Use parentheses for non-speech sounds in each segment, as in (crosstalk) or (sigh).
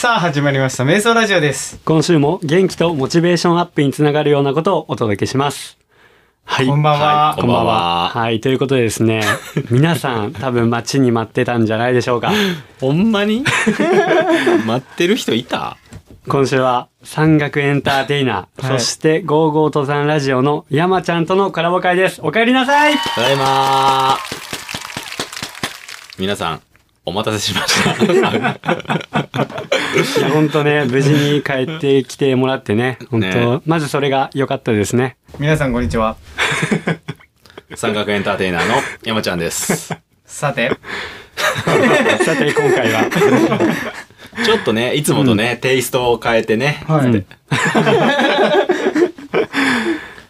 さあ始まりました瞑想ラジオです今週も元気とモチベーションアップにつながるようなことをお届けします。はい。こんばんはこんばんは。はい。ということでですね、(laughs) 皆さん多分待ちに待ってたんじゃないでしょうか。ほんまに？(laughs) 待ってる人いた？今週は山岳エンターテイナー、はいそしてゴーゴー登山ラジオの山ちゃんとのコラボ会です。お帰りなさいただいまー皆さん、お待たせしました。いや、本当ね、無事に帰ってきてもらってね、本当、ねまずそれが良かったですね。皆さんこんにちは (laughs) 三角エンターテイナーの山ちゃんです。さて (laughs) さて、今回は、ちょっとね、いつもとね、テイストを変えてね。はい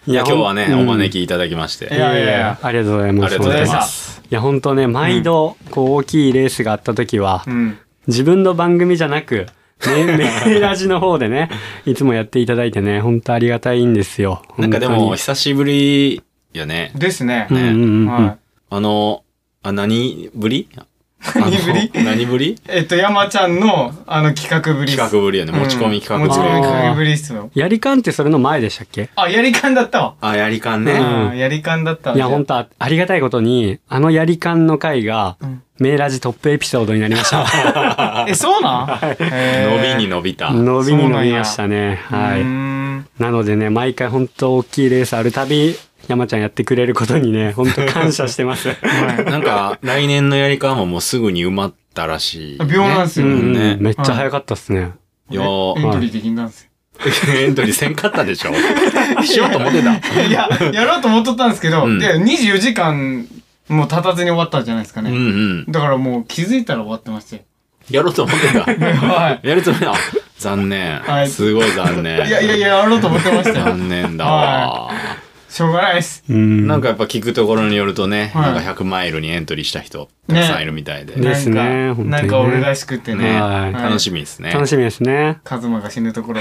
いや、今日はね、うんお招きいただきまして。いやいやいやありがとうございます。ありがとうございまます。いや、本当ね、毎度、こう、大きいレースがあった時は、うん自分の番組じゃなく、ね、(laughs) メーラジの方でね、いつもやっていただいてね、本当ありがたいんですよ。なんかでも、久しぶりやね。ですね本当に、うんうんうんうんはあの、あ、何ぶり？何ぶり？何ぶり？いえっと山ちゃんのあの企画ぶり企画ぶりやね。持ち込み企画うん持ち込みぶり。企画ぶりっすよ。やりかんってそれの前でしたっけ？あやりかんだったわ。あ、やりかんうね。うんやりかんだったわいや、本当あありがたいことに、あのやりかんの回が、うん。メーラジトップエピソードになりました。(laughs) えそうなん？伸びにの伸びた。伸びに伸びましたね。はい。いなのでね、毎回本当大きいレースあるたび、山ちゃんやってくれることにね、(laughs) 本当感謝してます。なんか、来年のやりかんももうすぐに埋まったらしい、ね。秒なんすようんうんねめっちゃ早かったっすね。いやーエントリーできんだんすよ (laughs) エントリーせんかったでしょ (laughs) しようと思ってた。いややろうと思っとったんですけどうんで24時間もう経たずに終わったんじゃないですかうんうねん。だからもう気づいたら終わってましたよやろうと思ってた。はやるつもりあ、残念。はい。すごい残念。い (laughs) いやいやいややろうと思ってましたよ。残念だわ。しょうがないです。うん。なんかやっぱ聞くところによるとね、はい。なんか100マイルにエントリーした人たくさんいるみたいで、ねですねなんか本当にね。なんか俺らしくてね。はいはい。楽しみですね。楽しみですね。カズマが死ぬところ。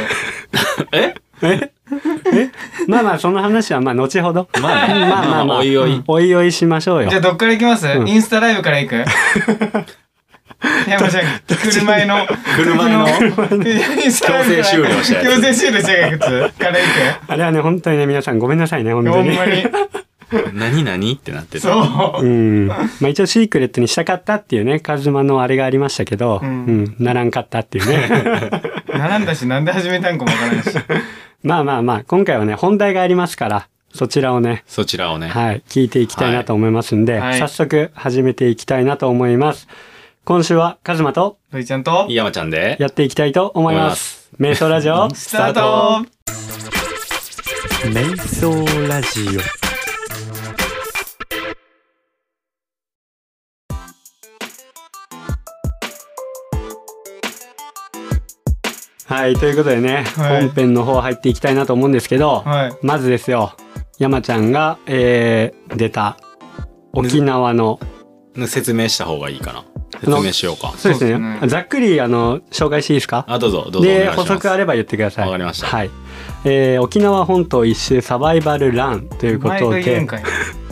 (laughs) まあまあ、その話はまあ、後ほど。まあね、まあまあまあ、おいおい。おいおいしましょうよ。じゃあ。どっから行きます、ん。インスタライブから行く？(laughs) 山ちゃん車の車の強制終了した強制終了したやつから行あれはね、本当にね、皆さんごめんなさいね、本く当に。ほんまに何何ってなってた。そううん。まあ一応シークレットにしたかったっていうね、カズマのあれがありましたけど、ううんん、ならんかったっていうね。(laughs) 並んだしなんで始めたんかもわからんし (laughs) まあまあまあ、今回はね、本題がありますから、そちらをね、そちらをね。はい、聞いていきたいなと思いますんで、はい早速始めていきたいなと思います。今週はカズマとロイちゃんと山ちゃんで。やっていきたいと思います。瞑想ラジオ、スタート瞑想ラジオ。はい、ということでね、はい本編の方入っていきたいなと思うんですけど、はいまずですよ、山ちゃんが、えー、出た沖縄の、説明した方がいいかな。説明しようか。そうですね。ざっくりあの紹介していいですか？あ、どうぞ、どうぞで。補足あれば言ってください。わかりました。はい、えー沖縄本島一周サバイバルランというこ前とで。が言うんかい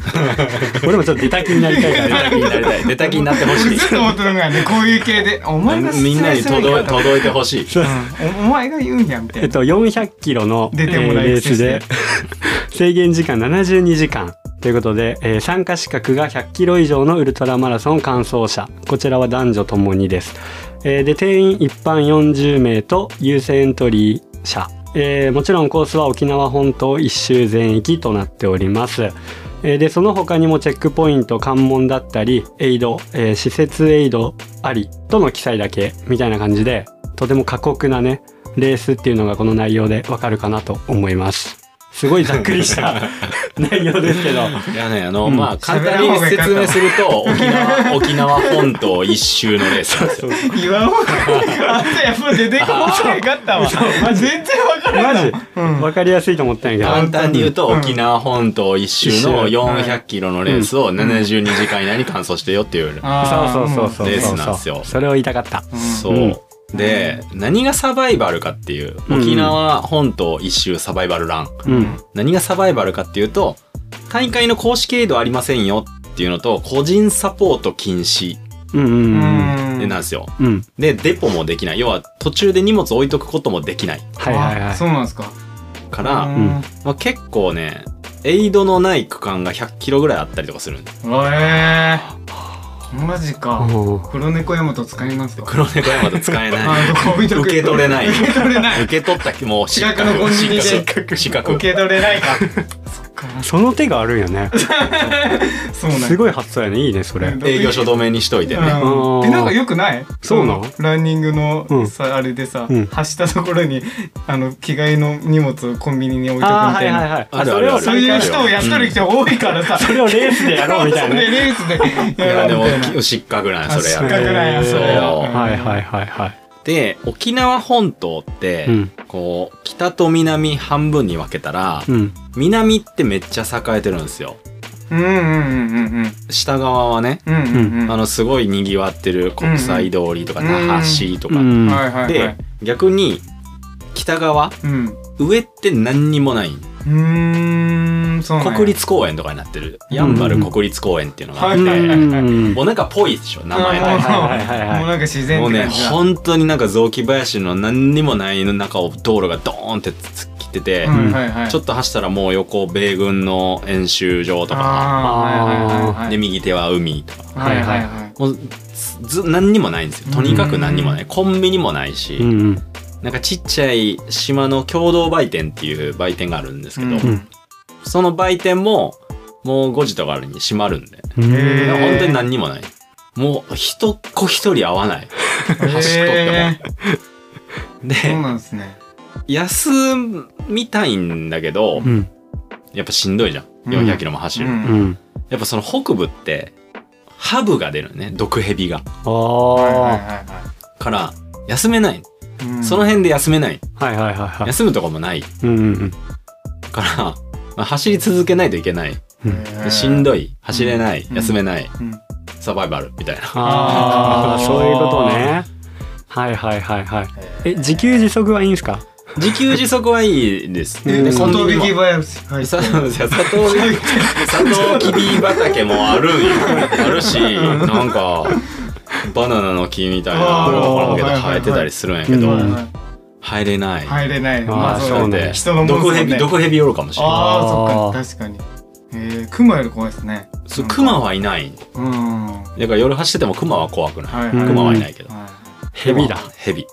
(laughs) 俺もちょっと出た気になりたいから出た気になりたい。(laughs) 出た気になってほしい。ずっと思ってるのがねこういう系でお前がみんなに届い届いてほしい。うん。おお前が言うんやみたいな。えっと、400キロの、出てもらいえーレースで (laughs) 制限時間72時間。ということで、えー参加資格が100キロ以上のウルトラマラソン完走者。こちらは男女ともにです、えーで定員一般40名と優先エントリー者、えーもちろんコースは沖縄本島一周全域となっておりますえーでその他にもチェックポイント関門だったりエイド、えー施設エイドありとの記載だけみたいな感じでとても過酷なねレースっていうのがこの内容でわかるかなと思います。すごいざっくりした (laughs) 内容ですけど。いやね、あの、うん。まあ、簡単に説明すると、沖縄、沖縄本島一周のレースなんですよ。言わんほうがあんたやっぱ出てこ方がよかったわ全然わからんマジ。うん。わかりやすいと思ったんやけど。簡単に言うと、うん沖縄本島一周の400キロのレースを72時間以内に完走してよっていう。そうそうそうそう。レースなんですよ。それを言いたかった。うん。そう。うんで、何がサバイバルかっていう、うん沖縄本島一周サバイバルラン。うん何がサバイバルかっていうと、大会の公式エイドありませんよっていうのと、個人サポート禁止。うんうんううんんうんでなんですよ。うん。で、デポもできない。要は途中で荷物置いとくこともできないはいはいはあい。そうなんですか。から、うんまあ、結構ね、エイドのない区間が100キロぐらいあったりとかするんです。えー、マジか。お黒猫ヤマト使いますか？黒猫山と使えない。受け取れない。受け取れない。受け取ったもう失近くのコンビニで失格。失格。受け取れないか。か。その手があるんやね。(laughs) そうなすごい発想やね。いいね、それ。営業所止めにしといてね。うんえなんかよくない？そうなの？ランニングのうんさ、あれでさ、うん走ったところにあの着替えの荷物をコンビニに置いとくみたいな、いはいはい。あるそれをそういう人をやっとる人多いからさ、(laughs) それをレースでやろうみたいな。レースでいや、でもやろうみたいな、失格なんやそれやあ失格なんやそれやはいはいはいはい。で、沖縄本島って、うん。こう、北と南半分に分けたら、うん。南ってめっちゃ栄えてるんですよ。うんうんうんうん下側はね、うんうんうんうんあの、すごい賑わってる国際通りとか、うん那覇市とか。うん。はいはいはいで、逆に、北側、うん上って何にもない。うーん国立公園とかになってる。やんばる国立公園っていうのがあって。もうなんかぽいでしょ、名前が。はいはいはいはいもうなんか自然もうね、本当になんか雑木林の何にもない中を道路がドーンって突っ切ってて、ちょっと走ったらもう横米軍の演習場とか、で、右手は海とか。はいはいはいもうず何にもないんですよ。とにかく何にもない。コンビニもないし。なんかちっちゃい島の共同売店っていう売店があるんですけど、うんうんその売店ももう5時とかに閉まるんで、本当に何にもない。もう一っ子一人会わない。走っとってもで、そうなんですね休みたいんだけど、うん。やっぱしんどいじゃん。うん400キロも走る。うんうん。やっぱその北部って、ハブが出るね。毒蛇が。あはいはいあ。はいから、休めない。その辺で休めない。はいはいはいはい。休むとこもない。うんうんうん。から、まあ、走り続けないといけない。へーでしんどい。走れない。うん休めない。うんサバイバル。みたいな。ああ、そういうことね。はいはいはいはい。え、自給自足はいいんすか？自給自足はいいです。えで、コントビキコンビニも。バヤスはいさ砂糖、砂糖きび畑もあるんよ。あるし、なんか、バナナの木みたいなのが生えてたりするんやけど、入れない。入れないーまあそうね人のもん毒蛇、そうね毒蛇おるかもしれない。ああそっか確かにえークマより怖いですねそうクマはいない。うんだから夜走っててもクマは怖くない。クマはいないけど。は蛇だ。ヘビ。い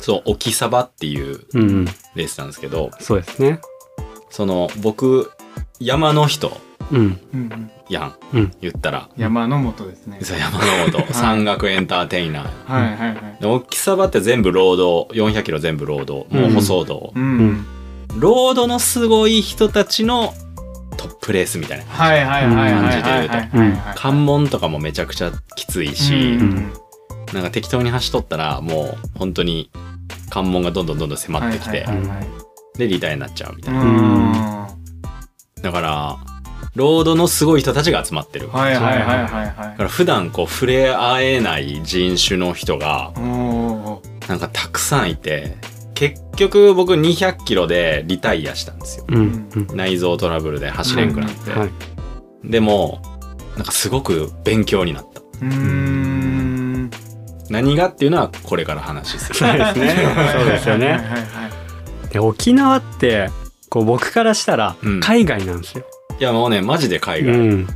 そう、沖サバっていう。レースなんですけど、そうですね。その、僕、山の人うん。うんうんやん。うん。言ったら。山の人ですね。山の人、山岳エンターテイナー。はいはいはい。で沖サバって全部ロード、400キロ全部ロード、もう舗装道。うん。ロードのすごい人たちのトップレースみたいな。はいはいはいはいはいはいはい。関門とかもめちゃくちゃきついし、うん。なんか適当に走っとったら、もう本当に関門がどんどんどんどん迫ってきて、はいはいはいはい。で、リタイアになっちゃうみたいな。うん。だから、ロードのすごい人たちが集まってる。はいはいはいはいだから普段こう触れ合えない人種の人がなんかたくさんいて、結局僕200キロでリタイアしたんですよ。うん。うん。内臓トラブルで走れんくなって。はい。でも、なんかすごく勉強になった。うーん何がっていうのはこれから話する。そうですね。そうですよね。で沖縄って、こう僕からしたらうん海外なんですよ。いやもうね、マジで海外。うん。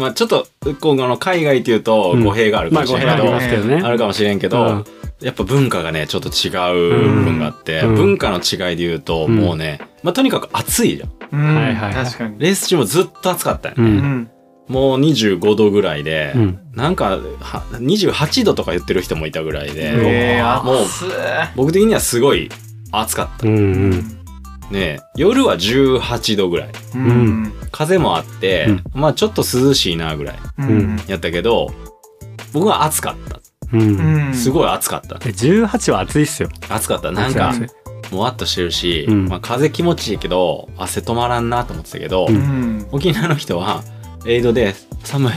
まあちょっと、こうあの海外っていうと語弊があるかもしれないけど、ますけどね。あるかもしれんけど、うんやっぱ文化がね、ちょっと違う部分があって、うん文化の違いで言うと、うんもうね、まあとにかく暑いじゃん。うんはいはいはい確かにレース中もずっと暑かったよね。うんうんもう25度ぐらいで、うん。なんかは28度とか言ってる人もいたぐらいで、えーもう僕的にはすごい暑かった。うんう。うんね夜は18度ぐらい。うん風もあって、うんまあちょっと涼しいなぐらいうんやったけど、僕は暑かった。すごい暑かった。え18は暑いっすよ。暑かった。なんかもわっとしてるし、うんまあ風気持ちいいけど、汗止まらんなと思ってたけど、ううん沖縄の人は、エイドで、寒い、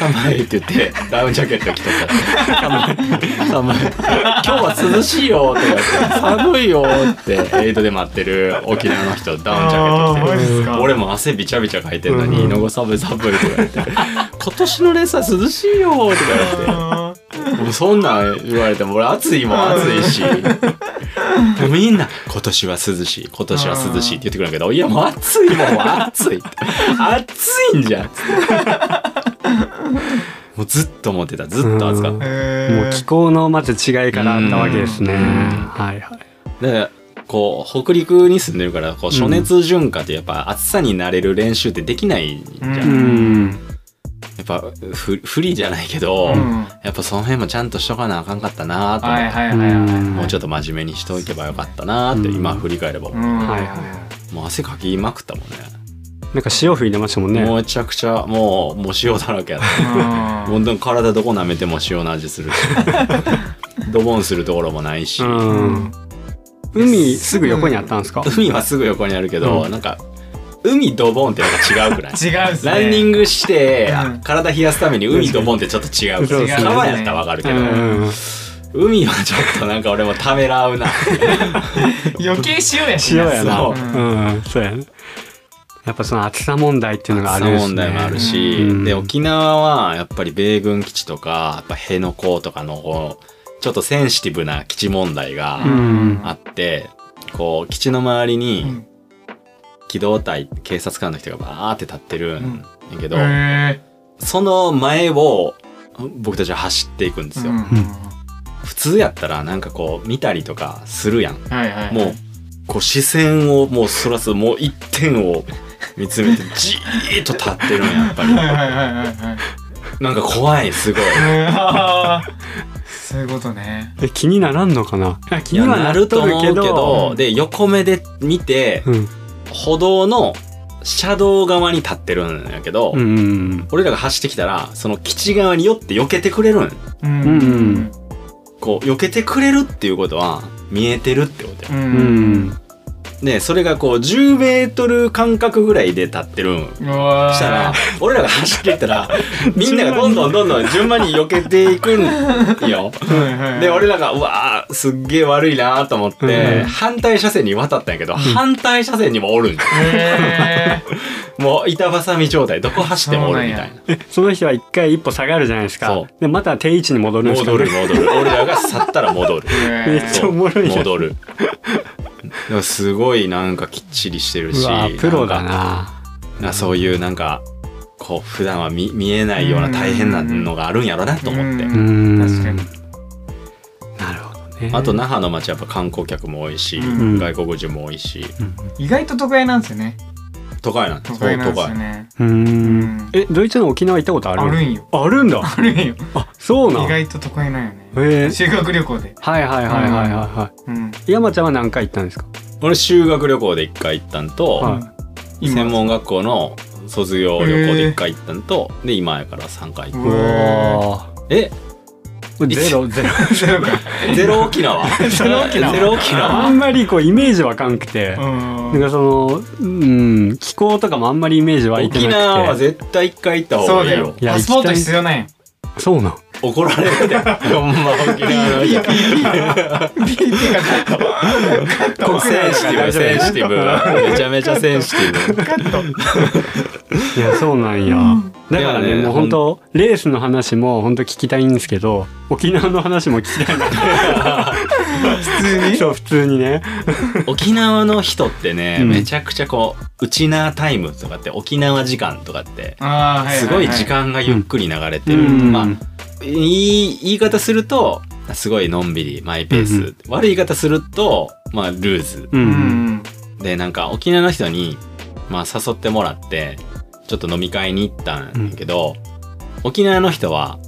寒い。って言って、ダウンジャケット着とったら、寒い、寒い、今日は涼しいよって言われて、寒いよって、エイドで待ってる沖縄の人、ダウンジャケット着て俺も汗びちゃびちゃかいてんのに、うん。のご寒い寒いって言われて、今年のレースは涼しいよとか言って。も (laughs) うそんなん言われても俺暑いもん暑いし。みんな今年は涼しい今年は涼しいって言ってくるんだけどいやもう暑いもん暑いって暑いんじゃんっつってもうずっと思ってたずっと暑かった。へもう気候のまず違いからあったわけですね。はいはい。でこう北陸に住んでるからこう暑熱順化ってやっぱ暑さになれる練習ってできないじゃん、ううん。やっぱふ不利じゃないけど、うん。やっぱその辺もちゃんとしとかなあかんかったなと思って、はいはいはいはいもうちょっと真面目にしておけばよかったなってうん。今振り返れば、もう汗かきまくったもんね。なんか潮吹いてましたもんね。めちゃくちゃもうもう塩だらけやった。うん。本当に体どこ舐めても塩の味するし。(laughs) ドボンするところもないし、うん。海すぐ横にあったんですか？海はすぐ横にあるけど、うん。なんか海ドボンってなんか違うくない？(laughs) 違うっすね。ランニングして、うん。体冷やすために海ドボンってちょっと違う。そうそう。川やったらわかるけど、うん。海はちょっとなんか俺もためらうな。(laughs) 余計塩やし (laughs) 塩やな。そう。うん。そうやね。やっぱその暑さ問題っていうのがあるんですね。問題もあるし、うん。で沖縄はやっぱり米軍基地とかやっぱ辺野古とかのこうちょっとセンシティブな基地問題がうん。あって、こう基地の周りうにん機動隊警察官の人がバーって立ってるんやけど、へその前を僕たちは走っていくんですよ、ーうん。普通やったらなんかこう見たりとかするやん。はいはいもうこう視線をもうそらすもう一点を見つめてじーっと立ってるんやっぱり。(laughs) はいはいはいはいはい。なんか怖いすごい。そういうことね。え気にならんのかな？気にはななると思うけどど。で横目で見てうん。歩道の車道側に立ってるんやけど、うんうん。俺らが走ってきたらその基地側に寄って避けてくれるんううんうん。こう避けてくれるっていうことは見えてるってことや。ううんん。でそれがこう10メートル間隔ぐらいで立ってるん。したら俺らが走っていったらみんながどんどんどんどん順番に避けていくんよ。で俺らがうわーすっげえ悪いなと思って、うん。反対車線に渡ったんやけど、反対車線にもおるん (laughs) もう板挟み状態どこ走ってもおるみたいな。えその人は一回一歩下がるじゃないですか。で、また定位置に戻るんですか戻る戻る。俺らが去ったら戻る。ー (laughs) めっちゃおもろい戻るでもすごいなんかきっちりしてるしプロだな。な。なそういうなんかこう普段は見見えないような大変なのがあるんやろなと思って。確かに。なるほどね。あと那覇の街やっぱ観光客も多いし、うん。外国人も多いし。意外と都会なんですよね都会なん都会なんですよそうねううん。ん。え、ドイツの沖縄行ったことある？あるんよ。あるんだ。あるんよ。あ、そうなん。意外と都会なんよね。へえ。修学旅行で。はいはいはいはいはいはうん。い。山ちゃんは何回行ったんですか？俺修学旅行で1回行ったんと、はい。今。専門学校の卒業旅行で1回行ったんと、で今やから3回行っううわたえーゼロゼロ。ゼロか (laughs) ゼロ沖縄？ゼロ沖縄ゼロ沖あ縄んまりこうイメージわかんくて。うんなんかその、うん、気候とかもあんまりイメージ湧いてなくて。沖縄は絶対1回行った方がいいよいやパスポート必要なんよそうなん。怒られるでほんま沖縄の人 BP がカセンシティブセンシティブめちゃめちゃセンシティブカットいや、そうなんや。だからね、もう本当レースの話も本当聞きたいんですけど、沖縄の話も聞きたいな。普通にそう、普通にね。沖縄の人ってね、うんめちゃくちゃこう、ウチナータイムとかって沖縄時間とかって、すごい時間がゆっくり流れてる。うんまあ、いい言い方すると、すごいのんびり、マイペース。うん悪い言い方すると、まあ、ルーズ。う。うんんで、なんか沖縄の人に、まあ、誘ってもらって、ちょっと飲み会に行ったんやけど、沖縄の人は、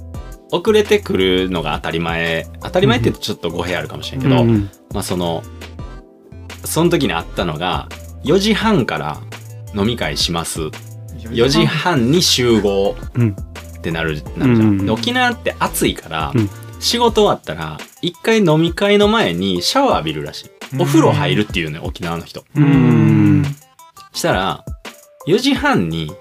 遅れてくるのが当たり前。当たり前って言うとちょっと語弊あるかもしれんけど、うんまあその、その時にあったのが、4時半から飲み会します。4時半に集合うんってなる、なるじゃん。うんで沖縄って暑いから、うん仕事終わったら、一回飲み会の前にシャワー浴びるらしい。お風呂入るっていうね、沖縄の人。ううんん。したら、4時半に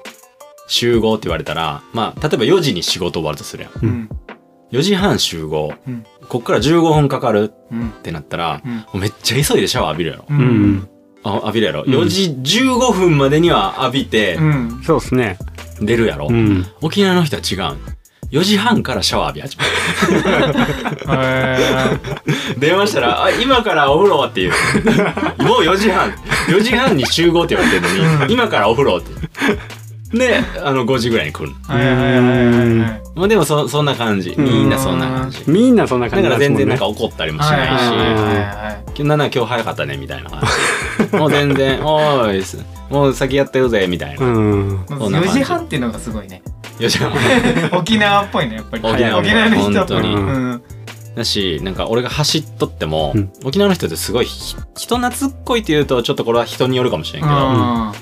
集合って言われたら、まあ、例えば4時に仕事終わるとするやん。うん4時半集合。うんこっから15分かかるうんってなったら、うんもうめっちゃ急いでシャワー浴びるやろ。ううんん。あ浴びるやろ、うん4時15分までには浴びて、うんそうですね。出るやろ、うん。沖縄の人は違うん。4時半からシャワー浴び始める。へ電話したら「あ今からお風呂」っていう。もう4時半。4時半に集合って言われてるのに「今からお風呂」ってであの5時ぐらいに来る。ーはいはいはいはいはい。まあでもそそんな感じ。みんなそんな感じ。みんなそんな感だから全然なんか怒ったりもしないし。はいはい今日なんなら今日早かったねみたいな感じ。もう全然「おーいすもう先やってるぜ」みたいな。うん。そんな感じ。4時半っていうのがすごいね。4時半。(laughs) 沖縄っぽいねやっぱり。沖縄。っぽい沖縄の人っぽい本当に。うん。だしなんか俺が走っとっても、うん。沖縄の人ってすごいひ人懐っこいっていうとちょっとこれは人によるかもしれんけど、あ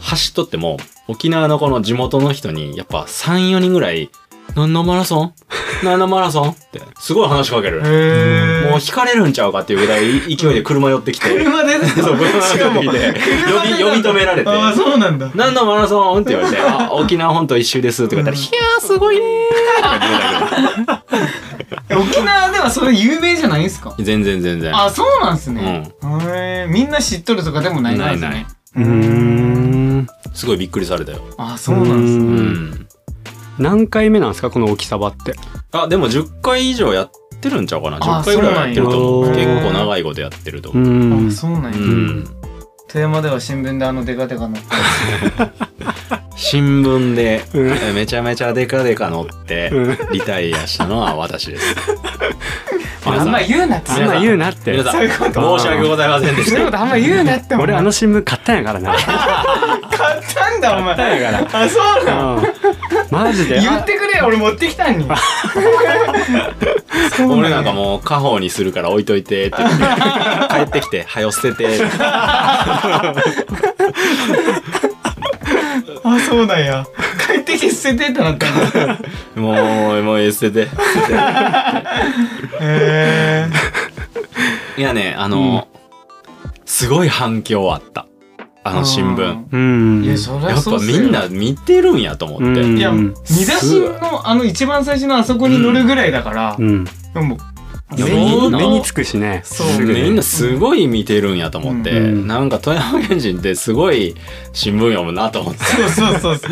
走っとっても沖縄のこの地元の人にやっぱ34人ぐらい「何のマラソン？(laughs) 何のマラソン?」って。すごい話しかける。ー。へえもう引かれるんちゃうかっていうぐらい勢いで車寄ってきて、車でそう車しかも寄ってきて呼び呼び止められて。ああそうなんだ「何のマラソン?」って言われて「(laughs) あ沖縄本島一周です」って言われたら「いやーすごいねー」沖縄ではそれ有名じゃないですか？全然全然。あそうなんすね。へえみんな知っとるとかでもないんですね。ないない。うーん。すごいびっくりされたよ。あそうなんすうね。うんん何回目なんですかこの沖サバって？あでも10回以上やってるんちゃうかな。あ10回ぐらいはやってると思う。結構長いことやってると。う思う、ん。あ。そうなんや。うん、富山では新聞であのデカデカ載って。(laughs) 新聞で。めちゃめちゃデカデカ乗ってうん。リタイアしたのは私ですあんま言うなって。あんま言うなって。皆。さんそういうこと。申し訳ございませんでしそういうこたとあんま言うなって俺あの新聞買ったんやからな。買ったんだお前。買ったんやかあそうなんら。うん。マジで。言ってくれよ俺持ってきたんに。(laughs) 俺なんかもう家宝にするから置いといてって言って (laughs) 帰ってきて「はよ捨てて」(laughs) あそうなんや捨ててってなったんだ。もうもう捨てて捨ててへいやねあの、すごい反響あった。あの新聞。うん。いやそりやっぱゃそうっすよ。みんな見てるんやと思って、うん。いや見出しのあの一番最初のあそこに乗るぐらいだから。うん。もう目に目につくしね。そう。みんなすごい見てるんやと思って、うん。なんか富山県人ってすごい新聞読むなと思って。そうそうそうそ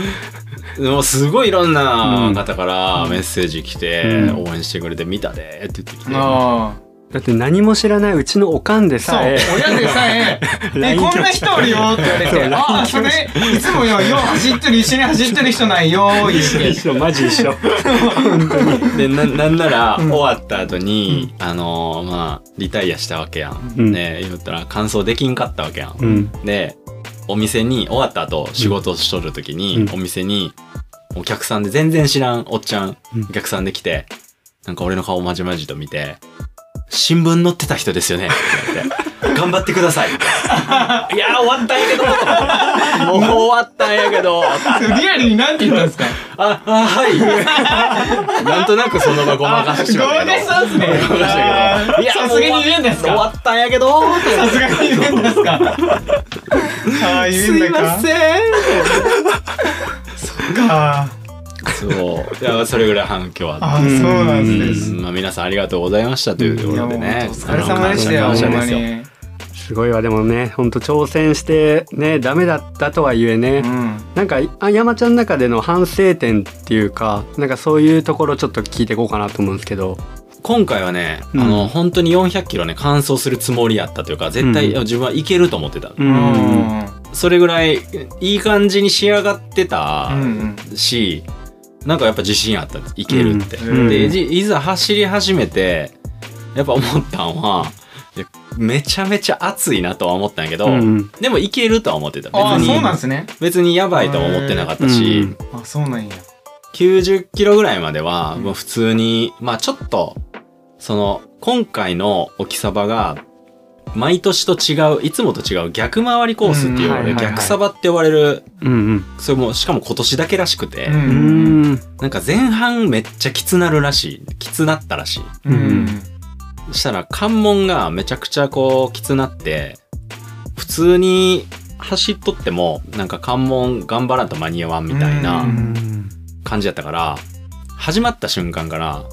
う。でもすごいいろんな方からメッセージ来て、うん。応援してくれて見たでって言ってきて、あだって何も知らないうちのおかんであそうさえ。親でさえ「(laughs) え (laughs) こんな人おるよ」って言われて「LINE ああそれいつもよよう走ってる一緒に走ってる人ないよ」言って一緒マジ一緒。(laughs) でななんなら終わった後に、あのーまあリタイアしたわけやん、うん。ね言ったら完走できんかったわけやん、うん。でお店に終わった後仕事をしとる時に、うん。お店にお客さんで全然知らんおっちゃん。お客さんで来てなんか俺の顔まじまじと見て「新聞載ってた人ですよね」って言われて「頑張ってください」(laughs) いやー終わったんやけど」もう終わったんやけど」リアルになんて言ったんですか？あ、あ、はい。なんとなくその場ごまかしてしまったけど。ごまかしたんすねごまかしたけど。いや、さすがに言うんですか？終わったんやけど。さすがに言うんですか？(laughs) すいません。かそう。いや、それぐらい反響あっああそうなんですね。まあ、皆さんありがとうございましたというところでね。お疲れ様でした。よすよ。に。すごいわでもねほんと挑戦してねダメだったとはいえね、うん。なんかあ山ちゃんの中での反省点っていうかなんかそういうところちょっと聞いていこうかなと思うんですけど。今回はね、うん。あの、本当に400キロね、完走するつもりやったというか、絶対、うん。自分はいけると思ってた。ううん。それぐらい、いい感じに仕上がってたうん。し、なんかやっぱ自信あったいけるって、うん。でじいざ走り始めてやっぱ思ったんはめちゃめちゃ暑いなとは思ったんやけど、うん。でもいけるとは思ってた。別ああそうなんすね。別にやばいとは思ってなかったし、うん。あそうなんや。90キロぐらいまではうん。もう普通に、まあちょっとその今回の沖サバが毎年と違ういつもと違う逆回りコースっていう、うんはいはいはい逆サバって呼ばれるうんそれもしかも今年だけらしくて、うんうんうんなんか前半めっちゃきつなるらしい。きつなったらしい。うんしたら関門がめちゃくちゃこうきつなって、普通に走っとってもなんか関門頑張らんと間に合わんみたいなうん感じやったから、始まった瞬間から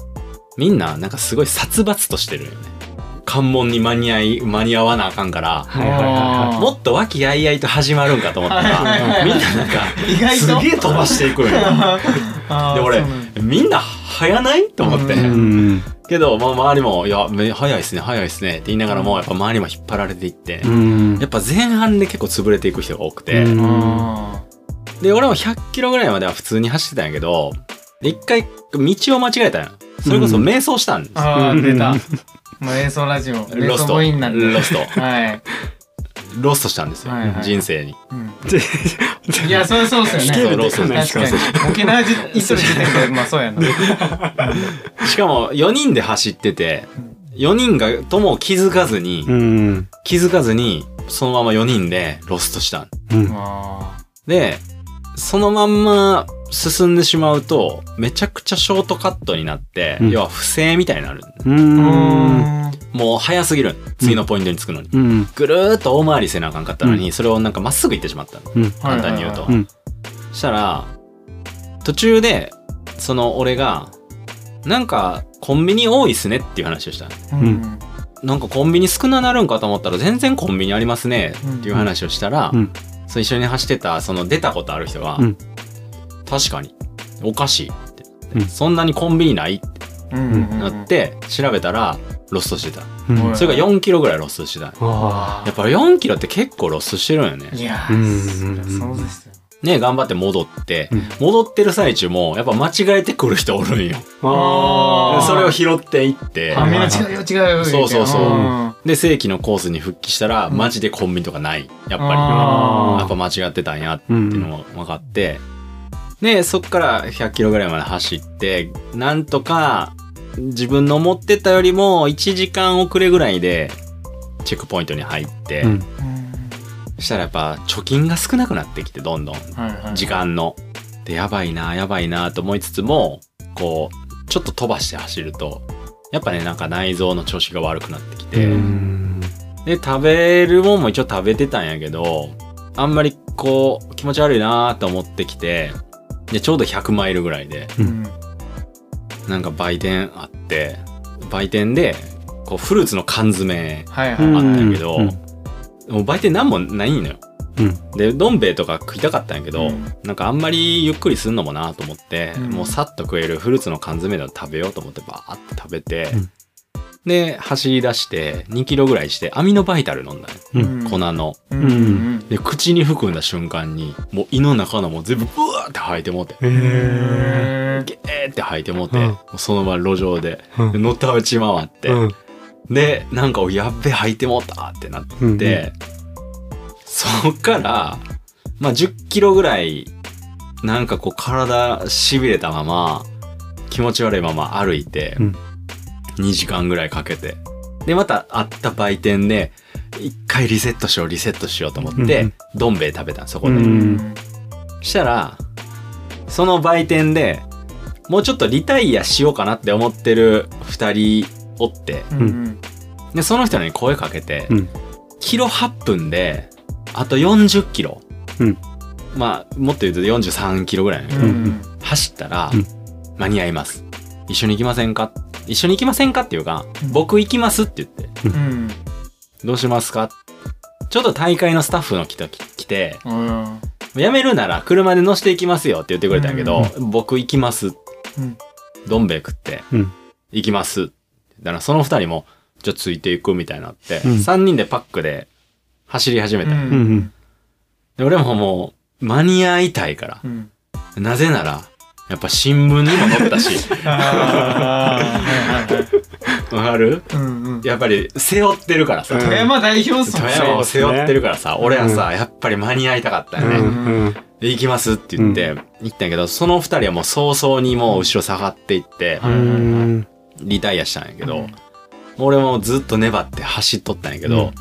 みんななんかすごい殺伐としてるよね。関門に間に合い間に合わなあかんからはいはいはあーもっと和気あいあいと始まるんかと思ったはいはいはいらみんななんか意外と。すげえ飛ばしていく (laughs) んよで俺みんな早ない？と思って。けど、まあ、周りも「いやめ早いっすね早いっすね」って言いながらもやっぱ周りも引っ張られていって、うん。やっぱ前半で結構潰れていく人が多くて、うん。あで俺も100キロぐらいまでは普通に走ってたんやけどで一回道を間違えたんよそれこそ瞑想したんです、ーあー出た (laughs) うんもう演奏ラジオロスト。母音なんで。ロスト。はい。ロストしたんですよ、はいはい。人生に。うん。(laughs) いやそうそうですよね。スケールでそうかない確かに。沖縄まあそうやな。(laughs) しかも4人で走ってて4人がとも気づかずに、うん。気づかずにそのまま4人でロストしたうん。あでそのまんま進んでしまうとめちゃくちゃショートカットになって、うん。要は不正みたいになる。う。ん。んもう早すぎる。次のポイントに着くのに、うん。ぐるーっと大回りせなあかんかったのに、それをなんかまっすぐ行ってしまったの。うん。簡単に言うと、はいはいはい。したら途中でその俺がなんかコンビニ多いっすねっていう話をした。うん。うんなんかコンビニ少ななるんかと思ったら全然コンビニありますねっていう話をしたら、うん。その一緒に走ってたその出たことある人が、うん確かに。おかしいって、うん。そんなにコンビニないって。なって調べたらロストしてた、うん。はい。それが4キロぐらいロストしてた。あやっぱ4キロって結構ロストしてるんよね。いやそうですよ。ね頑張って戻って、うん。戻ってる最中もやっぱ間違えてくる人おるんよ。それを拾っていって。あみんな違うよ違うよそうそうそう。うん。で正規のコースに復帰したら、うん。マジでコンビニとかない。やっぱり。やっぱ間違ってたんやってう。いうんのも分かって、でそっから100キロぐらいまで走ってなんとか自分の思ってたよりも1時間遅れぐらいでチェックポイントに入って、うん。うんそしたらやっぱ貯金が少なくなってきてどんどんはいはい時間の。でやばいなやばいなと思いつつもこうちょっと飛ばして走るとやっぱねなんか内臓の調子が悪くなってきて、うん。で食べるもんも一応食べてたんやけどあんまりこう気持ち悪いなと思ってきてでちょうど100マイルぐらいでうん。なんか売店あって売店でこうフルーツの缶詰はいうんあはいったんやけど、うんもう売店なんもないのよ。うん。でどん兵衛とか食いたかったんやけど、うん。なんかあんまりゆっくりすんのもなと思って、うん。もうさっと食えるフルーツの缶詰で食べようと思ってバーって食べて、うんで走り出して2キロぐらいしてアミノバイタル飲んだのよ、うん。粉の。うん。うんで口に含んだ瞬間にもう胃の中のもう全部ブワーって吐いてもうて。へえ。ゲーって吐いてもうて、うん。そのまま路上で。うん。でのたうち回って、うん。でなんかおやっべ吐いてもうたってなって、うん。そっからまあ10キロぐらいなんかこう体しびれたまま気持ち悪いまま歩いて、うん2時間ぐらいかけて。でまた会った売店で一回リセットしようリセットしようと思って、うんどん兵衛食べたのそこで、うん。したらその売店でもうちょっとリタイアしようかなって思ってる2人おって。うん。うんでその人に声かけて、うん。キロ8分であと40キロ、うん。まあもっと言うと43キロぐらいうん。走ったら、うん。間に合います一緒に行きませんか？一緒に行きませんかっていうか、うん。僕行きますって言って。うん。どうしますか？ちょっと大会のスタッフの人来てうん。辞めるなら車で乗せていきますよって言ってくれたんやけど、僕行きます。うん。どん兵衛食って、うん。行きます。だからその二人も、じゃあついていくみたいになって、うん。三人でパックで走り始めたうんうん。で俺ももう、間に合いたいから。うん。なぜなら、やっぱ新聞にも載ったし、わかる？うんうん。やっぱり背負ってるからさ。うん。富山代表っすもん富山を背負ってるからさ、俺はさ、やっぱり間に合いたかったよね。うん。で行きますって言って、行ったんやけど、その二人はもう早々にもう後ろ下がっていって、うん。リタイアしたんやけど、うん俺もずっと粘って走っとったんやけど、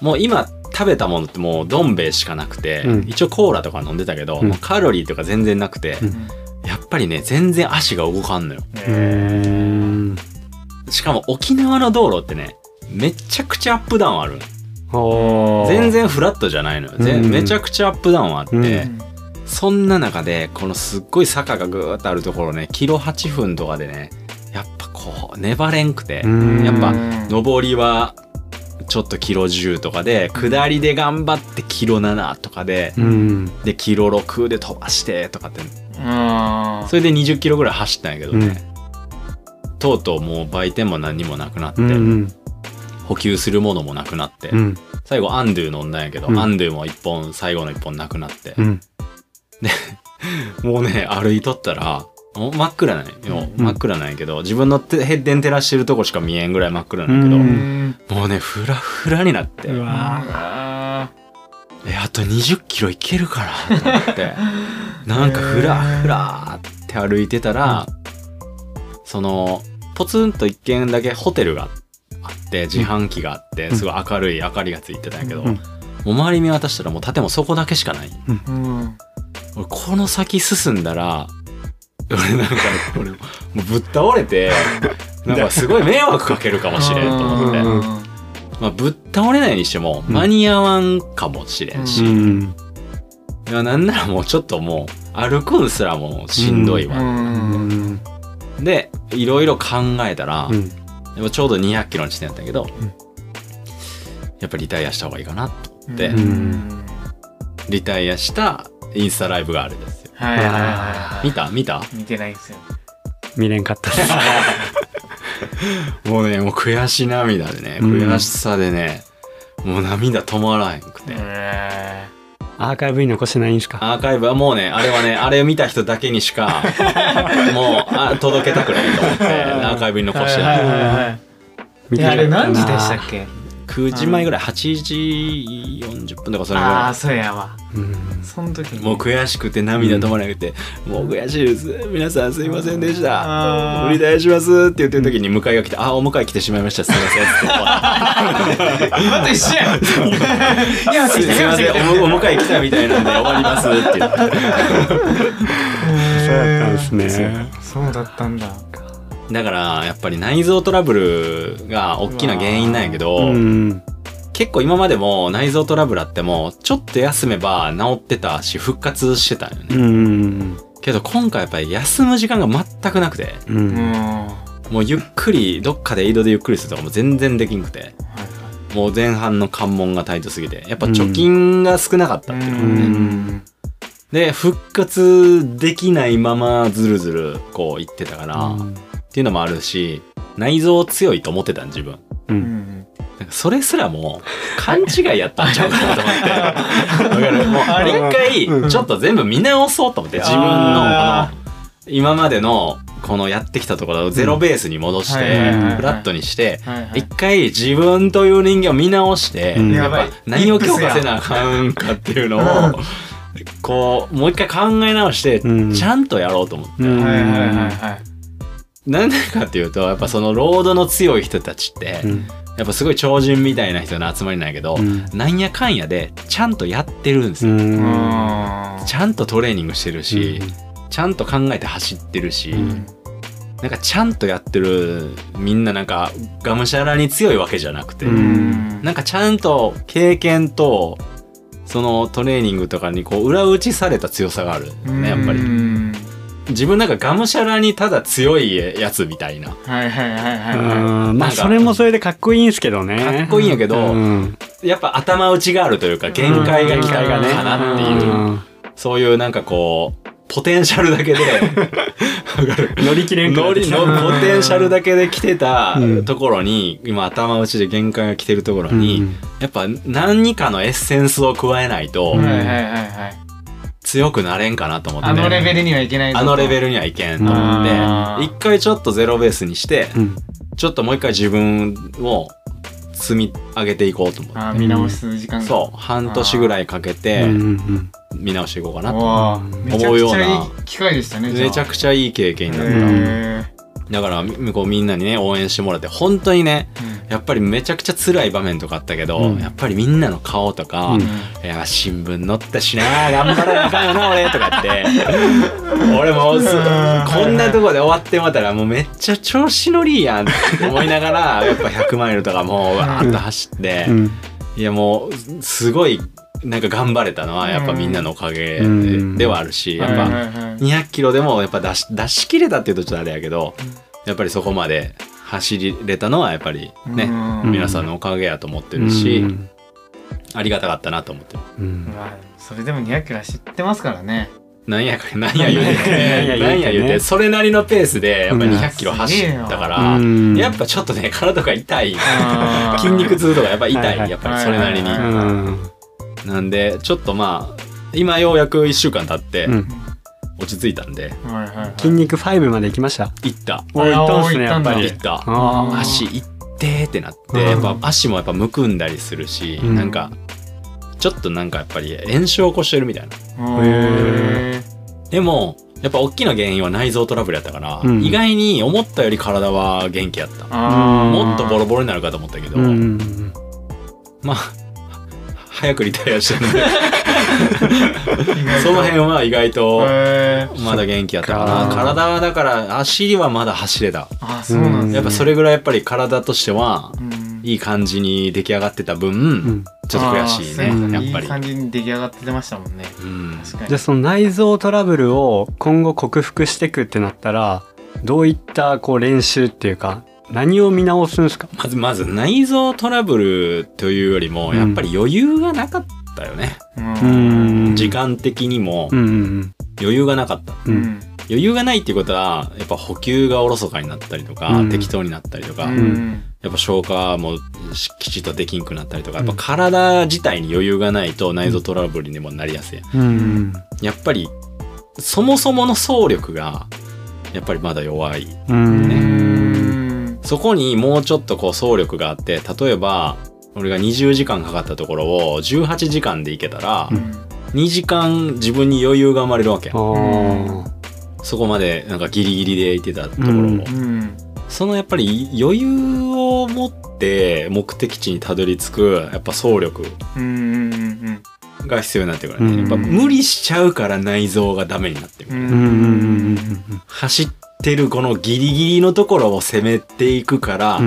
もう今食べたものってもうどん兵衛しかなくて、うん一応コーラとか飲んでたけど、カロリーとか全然なくて、うんやっぱりね全然足が動かんのよ。うん。しかも沖縄の道路ってねめちゃくちゃアップダウンある全。然フラットじゃないのよ、ぜうん。めちゃくちゃアップダウンあって、うん。そんな中でこのすっごい坂がぐーっとあるところねキロ8分とかでねやっぱこう粘れんくて、うん。やっぱうん上りはちょっとキロ10とかで下りで頑張ってキロ7とかで、うん。でキロ6で飛ばしてとかってうんそれで20キロぐらい走ったんやけどね、うん。とうとうもう売店も何にもなくなって、うん補給するものもなくなって、うん。最後アンドゥ飲んだんやけど、うん。アンドゥも1本最後の1本なくなって、うん。もうね歩いとったらもう真っ暗なんよ、うん。真っ暗なんやけど自分の手ヘッデン照らしてるとこしか見えんぐらい真っ暗うなんやけど、ん。もうねフラフラになって。うわあえあと20キロいけるかなと思って。(laughs) なんかフラフラって歩いてたら、そのポツンと一軒だけホテルがあって自販機があってうん。すごい明るい明かりがついてたんやけど、うん。もう周り見渡したらもう建物そこだけしかない。俺この先進んだら俺なんか俺もうぶっ倒れて (laughs) なんかすごい迷惑かけるかもしれんと思って、うんまあ、ぶっ倒れないにしてもうん。間に合わんかもしれんし、うん。いやなんならもうちょっともう歩くんすらもうしんどいわ、うん。でいろいろ考えたら、うん。でもちょうど200キロの地点だったけど、ん。やっぱりリタイアした方がいいかなと思って、うん。リタイアしたインスタライブがあるんですよ。はいはいはいは見た？見た？い見てないんですよ。(laughs) 見れんかったです (laughs) (laughs) もうねもう悔し涙でねうん。悔しさでね、もう涙止まらへんくて、えアーカイブに残してないんですか？アーカイブはもうねあれはねあれを見た人だけにしか (laughs) もうあ届けたくないと思ってアーカイブに残してない、はいはいはいはい。いやあれ何時でしたっけ？9時前ぐらい8時40分とかそれぐあらあそうやわ。うん。その時に。いもう悔しくて涙止まらなくて、もう悔しいです。皆さんすいませんでした。お願いしますって言ってる時に迎えが来て、あお迎え来てしまいました。すいませんって。終わっ今と一緒やん。(laughs) いやたすいません。おお迎え来たみたいなんで終わりますって言ってそうやったんですね。そうだったんだだからやっぱり内臓トラブルが大きな原因なんやけど、うん。結構今までも内臓トラブルあってもちょっと休めば治ってたし復活してたんよね、うんけど今回やっぱり休む時間が全くなくてもうゆっくりどっかで井戸でゆっくりするとかも全然できんくてもう前半の関門がタイトすぎてやっぱ貯金が少なかったっていうのがね、うん。で復活できないままずるずるこう言ってたから、っていうのもあるし内臓強いと思ってたん自分。ううん。んなんかそれすらも勘違いやったんちゃうかなと思って。(laughs) もうあれ一回ちょっと全部見直そうと思って自分のこあの今までのこのやってきたところをゼロベースに戻してフラットにして一回自分という人間を見直して、うん。やっぱ何を強化せなあかんかっていうのを、こうもう一回考え直して、うん。ちゃんとやろうと思って、なんでかっていうとやっぱそのロードの強い人たちって、うん。やっぱすごい超人みたいな人の集まりなんやけど、うん。なんやかんやでちゃんとやってるんですよ、うん。うんちゃんとトレーニングしてるし、ちゃんと考えて走ってるし、うん。なんかちゃんとやってるみんななんかがむしゃらに強いわけじゃなくて、うん。なんかちゃんと経験とそのトレーニングとかにこう裏打ちされた強さがあるねやっぱり。うん自分なんかがむしゃらにただ強いやつみたいな。はいはいはいはいまあそれもそれでかっこいいんすけどね。かっこいいんやけどうん。やっぱ頭打ちがあるというか限界が来たかなっていううん。そういうなんかこうポテンシャルだけで (laughs) 乗り切れんくなノリってきたのポテンシャルだけで来てたうん。ところに、今頭打ちで限界が来てるところに、うん。やっぱ何かのエッセンスを加えないとはいはいはい強くなれんかなと思って、あのレベルにはいけないあのレベルにはいけんと思って。一回ちょっとゼロベースにしてうん。ちょっともう一回自分を積み上げていこうと思って。見直す時間が。そう。半年ぐらいかけうてんうん見直していこうかなとわあめちゃくちゃいい機会でしたねめちゃくちゃいい経験になった。へだからみこうみんなにね応援してもらって本当にねーやっぱりめちゃくちゃ辛い場面とかあったけど、うん。やっぱりみんなの顔とか、うん。いや新聞載ったしな頑張らなあかんよな俺とかって (laughs) 俺もこんなとこで終わってもったらもうめっちゃ調子乗りやんって思いながらやっぱ100マイルとかもうわーっと走って、うん。いやもうすごいなんか頑張れたのはやっぱみんなのおかげで,、はあるしやっぱはいはいはい。200キロでもやっぱ出し出し切れたっていうとちょっとあれやけどやっぱりそこまで走りれたのはやっぱりね、うん。皆さんのおかげやと思ってるし、ありがたかったなと思ってる。うん。まあそれでも200キロ走ってますからね。なんやかなんや言うて、なんや言うてそれなりのペースでやっぱりうん。200キロ走ったから、うん。やっぱちょっとね、体が痛い。筋肉痛とかやっぱ痛い。やっぱりそれなりに。なんで、ちょっとまあ、今ようやく1週間経ってうん。落ち着いたんで、はいはいはい。筋肉5まで行きました。行った。おいったんすねやっぱあり。行った。あー。足行ってってなって、うん。やっぱ足もやっぱむくんだりするし、うん。なんか、ちょっとなんかやっぱり炎症を起こしてるみたいな。へでも、やっぱ大きな原因は内臓トラブルやったから、うん。意外に思ったより体は元気やった。もっとボロボロになるかと思ったけど、うん。まあ、早くリタイアしてるんで、その辺は意外とまだ元気やったかな。体はだから足はまだ走れた。あそうなんやっぱそれぐらいやっぱり体としてはうん。いい感じに出来上がってた分、うん。ちょっと悔しいね。やっぱり。いい感じに出来上がってましたもんね。うん。確かに。じゃあその内臓トラブルを今後克服していくってなったらどういったこう練習っていうか何を見直すんですか？まずまず内臓トラブルというよりもうん。やっぱり余裕がなかったよね、うん。時間的にも。余裕がなかった。ううん。ん余裕がないっていうことはやっぱ補給がおろそかになったりとか、うん。適当になったりとか、うん。やっぱ消化もしきちっとできんくなったりとかやっぱ体自体に余裕がないと内臓トラブルにもなりやすいやっぱりそもそもの走力がやっぱりまだ弱いうんうんそこにもうちょっとこう走力があって例えば俺が20時間かかったところを18時間で行けたら、2時間自分に余裕が生まれるわけ。そこまでなんかギリギリで行ってたところを、うん。うんそのやっぱり余裕を持って目的地にたどり着くやっぱ走力うんうんうんが必要になってくる。ね、うん。やっぱ無理しちゃうから内臓がダメになってくる、うん。うん。うん。うん。走ってるこのギリギリのところを攻めていくから、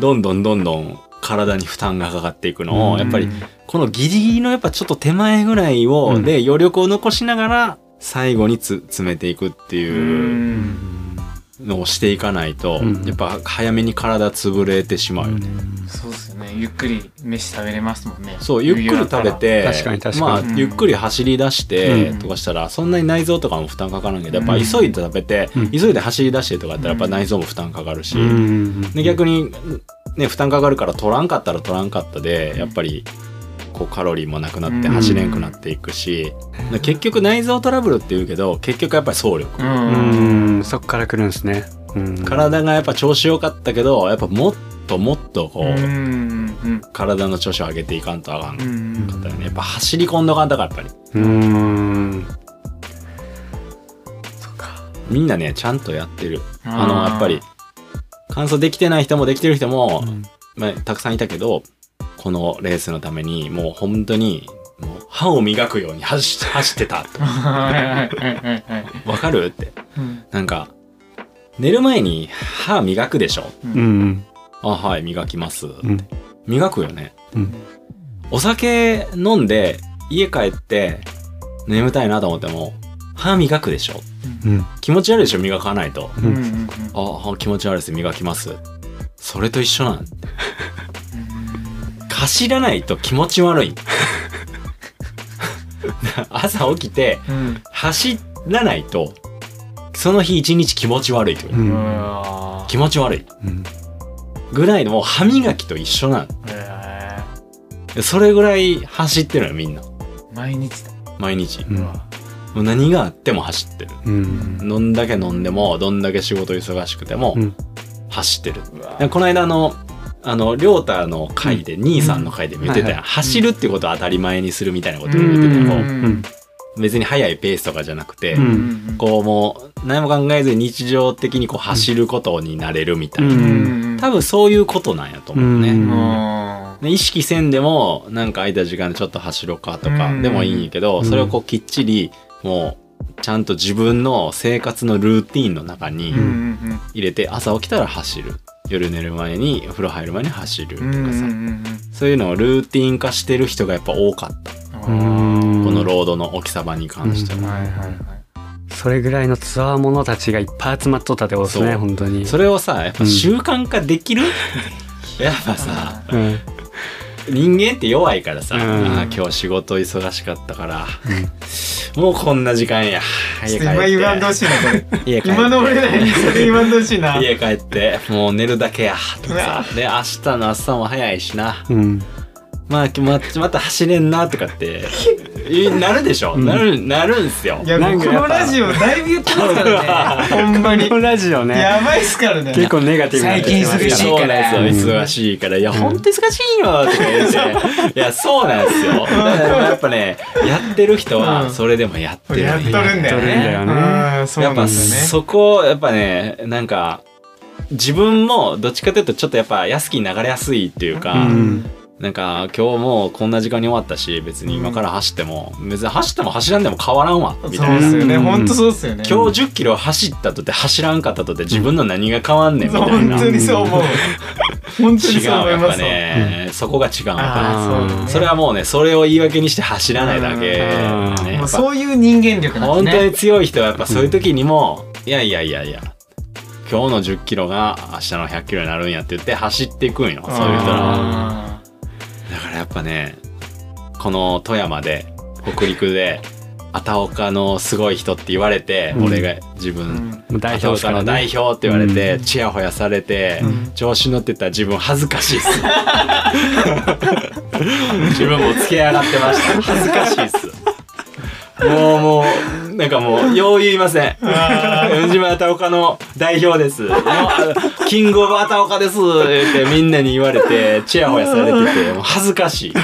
どんどんどんどん体に負担がかかっていくのを、うん。やっぱりこのギリギリのやっぱちょっと手前ぐらいを、うん。で余力を残しながら最後につ詰めていくってう。いうんのをしていかないと、うん。やっぱ早めに体潰れてしまう。よね。そうですよね。ゆっくり飯食べれますもんね。そうゆっくり食べて確かに確かに。まあ、うん。ゆっくり走り出してうん。とかしたら、そんなに内臓とかも負担かからんけどやっぱうん。急いで食べて、うん。急いで走り出してとかやったらやっぱ内臓も負担かかるし、うん。で逆に、ね、負担かかるから取らんかったら取らんかったでやっぱりこうカロリーもなくなってうん走れんくなっていくし、で結局内臓トラブルって言うけど結局やっぱり走力、ううんんそっから来るんですね。うん。体がやっぱ調子良かったけどやっぱもっともっとこう、うんうん。体の調子を上げていかんとあかんかうんったよね。やっぱ走り込んどかんだからやっぱり。うんみんなねちゃんとやってる。あのやっぱり完走できてない人もできてる人も、うん。まあ、たくさんいたけどこのレースのためにもう本当にもう歯を磨くように走 (laughs) 走ってた。とわかる？って。うん。なんか寝る前に歯磨くでしょ？ううんん。あはい磨きます、うん。磨くよね。うん。お酒飲んで家帰って眠たいなと思っても歯磨くでしょ？うん。気持ち悪いでしょ？磨かないと。うん。うんうんああ気持ち悪いです。磨きます。それと一緒なん走らないと気持ち悪い。(laughs) 朝起きてうん。走らないとその日一日気持ち悪いとう。うん。気持ち悪い。うん。ぐらいのもう歯磨きと一緒なの。それぐらい走ってるのよみんな。ー毎日だ。毎日。うん。もう何があっても走ってる。うん。どんだけ飲んでもどんだけ仕事忙しくてもうん。走ってる、この間あのあの亮太の回で、兄さんの回でも言ってたやん、はい走るってことを当たり前にするみたいなことを言ってたうん。よ、うん。別に速いペースとかじゃなくて、うん。こうもう何も考えずに日常的にこう走ることになれるみたいな、うん。多分そういうことなんやと思うね、う意識せんでもなんか空いた時間でちょっと走ろうかとかうん。でもいいんやけど、うん。それをこうきっちりもうちゃんと自分の生活のルーティンの中に入れて朝起きたら走る夜寝る前に風呂入る前に走るとうんうんかさ、うんうん。そういうのをルーティン化してる人がやっぱ多かった、うん。うんこのロードの置きさばに関しては、はいはいはい。それぐらいのツアーものたちがいっぱい集まっとったってことですね本当に。それをさやっぱ習慣化できる、(laughs) やっぱさうん人間って弱いからさ、うん。あー今日仕事忙しかったから、もうこんな時間や。家帰って。今言わんでほしいなこれ。家帰って。今の俺らにそれ言わんでほしいな。家帰って。もう寝るだけや。とかさ。で明日の朝も早いしな。うんまあままた走れんなとかっていなるでしょ、ん。なるなるんすよ。いやもうこのラジオだいぶ言ってますからね。(laughs) ほんまに。このラジオね。やばいっすからね。結構ネガティブな最近忙しいそうから。なん。ですよ忙しいから「いやほんと忙しいよ」とか言って。いやそうなんですよ。だからやっぱねやってる人はそれでもやってる。んやっとるんだよやっとるんだよね。やっぱそこやっぱねなんか自分もどっちかというとちょっとやっぱ安きに流れやすいっていうか、うんなんか今日もうこんな時間に終わったし別に今から走っても、別に走っても走らんでも変わらんわみたいな。そうっすよね。うん。ほんとそうっすよね。今日1 0キロ走ったとて走らんかったとて自分の何が変わんねんみたいな、本当にそう思う。本当に違うそう思いやっぱますわね、そこが違うのかな。ね。それはもうねそれを言い訳にして走らないだけ、うんね。もうそういう人間力なん本当にですね強い人はやっぱそういう時にも、いやいやいやいや今日の1 0キロが明日の1 0 0キロになるんやって言って走っていくんよ。そういう人らは。あだからやっぱねこの富山で北陸で畑岡のすごい人って言われて、うん。俺が自分、ーうん。代代表の代表って言われて、うん。チヤホヤされて、うん。調子乗ってた自分恥ずかしいっす。(laughs) 自分もつけ上がってました。恥ずかしいっす。もうもう (laughs) なんかもうよう言いません。うんじま畑岡の代表です。もうあのキングオブ畑岡です。ってみんなに言われてチヤホヤされててもう恥ずかしい。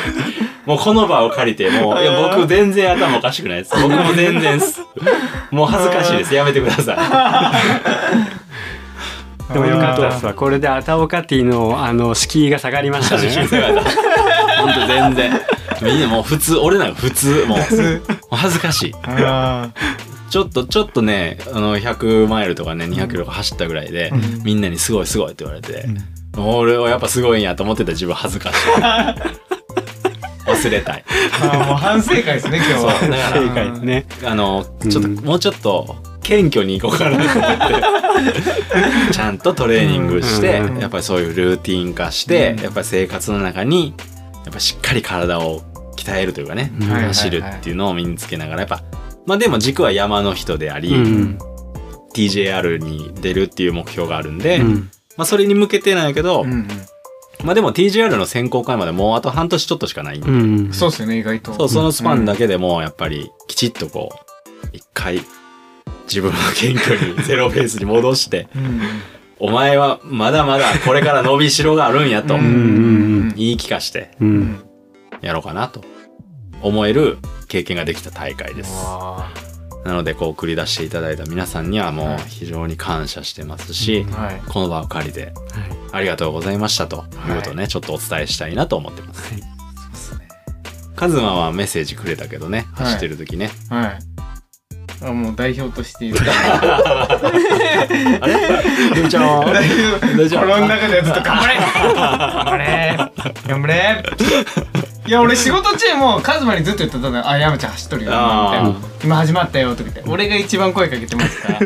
もうこの場を借りてもういや僕全然頭おかしくないです。僕も全然っす。もう恥ずかしいです。やめてください。(laughs) でもよかった。ですわこれでアタオカティのあの敷居が下がりましたね。本当全然。みんなもう普通俺なんか普通もう恥ずかしい。(laughs) あちょっとちょっとねあの100マイルとかね200キロとか走ったぐらいで、うん。みんなに「すごいすごい」って言われて、俺はやっぱすごいんやと思ってた自分恥ずかしい。(laughs) 忘れたい。ーあーもう反省会ですね今日は。そうだから正解ですねあのちょっと、うん。もうちょっと謙虚にいこうかなと思って (laughs) ちゃんとトレーニングして、うん。やっぱりそういうルーティン化して、うん。やっぱり生活の中にやっぱしっかり体を鍛えるというかね、うん。走るっていうのを身につけながらやっぱまあでも軸は山の人であり、うん。TJR に出るっていう目標があるんで、うん。まあそれに向けてなんやけど、うんまあでも TJR の選考会までもうあと半年ちょっとしかないんで、うんうんそうっすよね意外と。そう、そのスパンだけでも、やっぱり、きちっとこう、一回、自分の謙虚にゼロベースに戻して、うん。お前はまだまだこれから伸びしろがあるんやと、うんうん言い聞かしてやろうかなと思える経験ができた大会です。わなので、こう繰り出していただいた皆さんにはもう非常に感謝してますし、ーはい。この場を借りてはい。ありがとうございましたということをね、ちょっとお伝えしたいなと思ってます。はい。カズマはメッセージくれたけどね、はい。走ってる時ね。はい。あもう代表として言った (laughs) あれ？ゆうちゃんは？大丈夫心の中でずっと (laughs) 頑張れ！頑張れ！頑張れいや俺仕事中もカズマにずっと言ってたのあ山ちゃん走っとるよ。みたいな今始まったよとか言って。俺が一番声かけてますから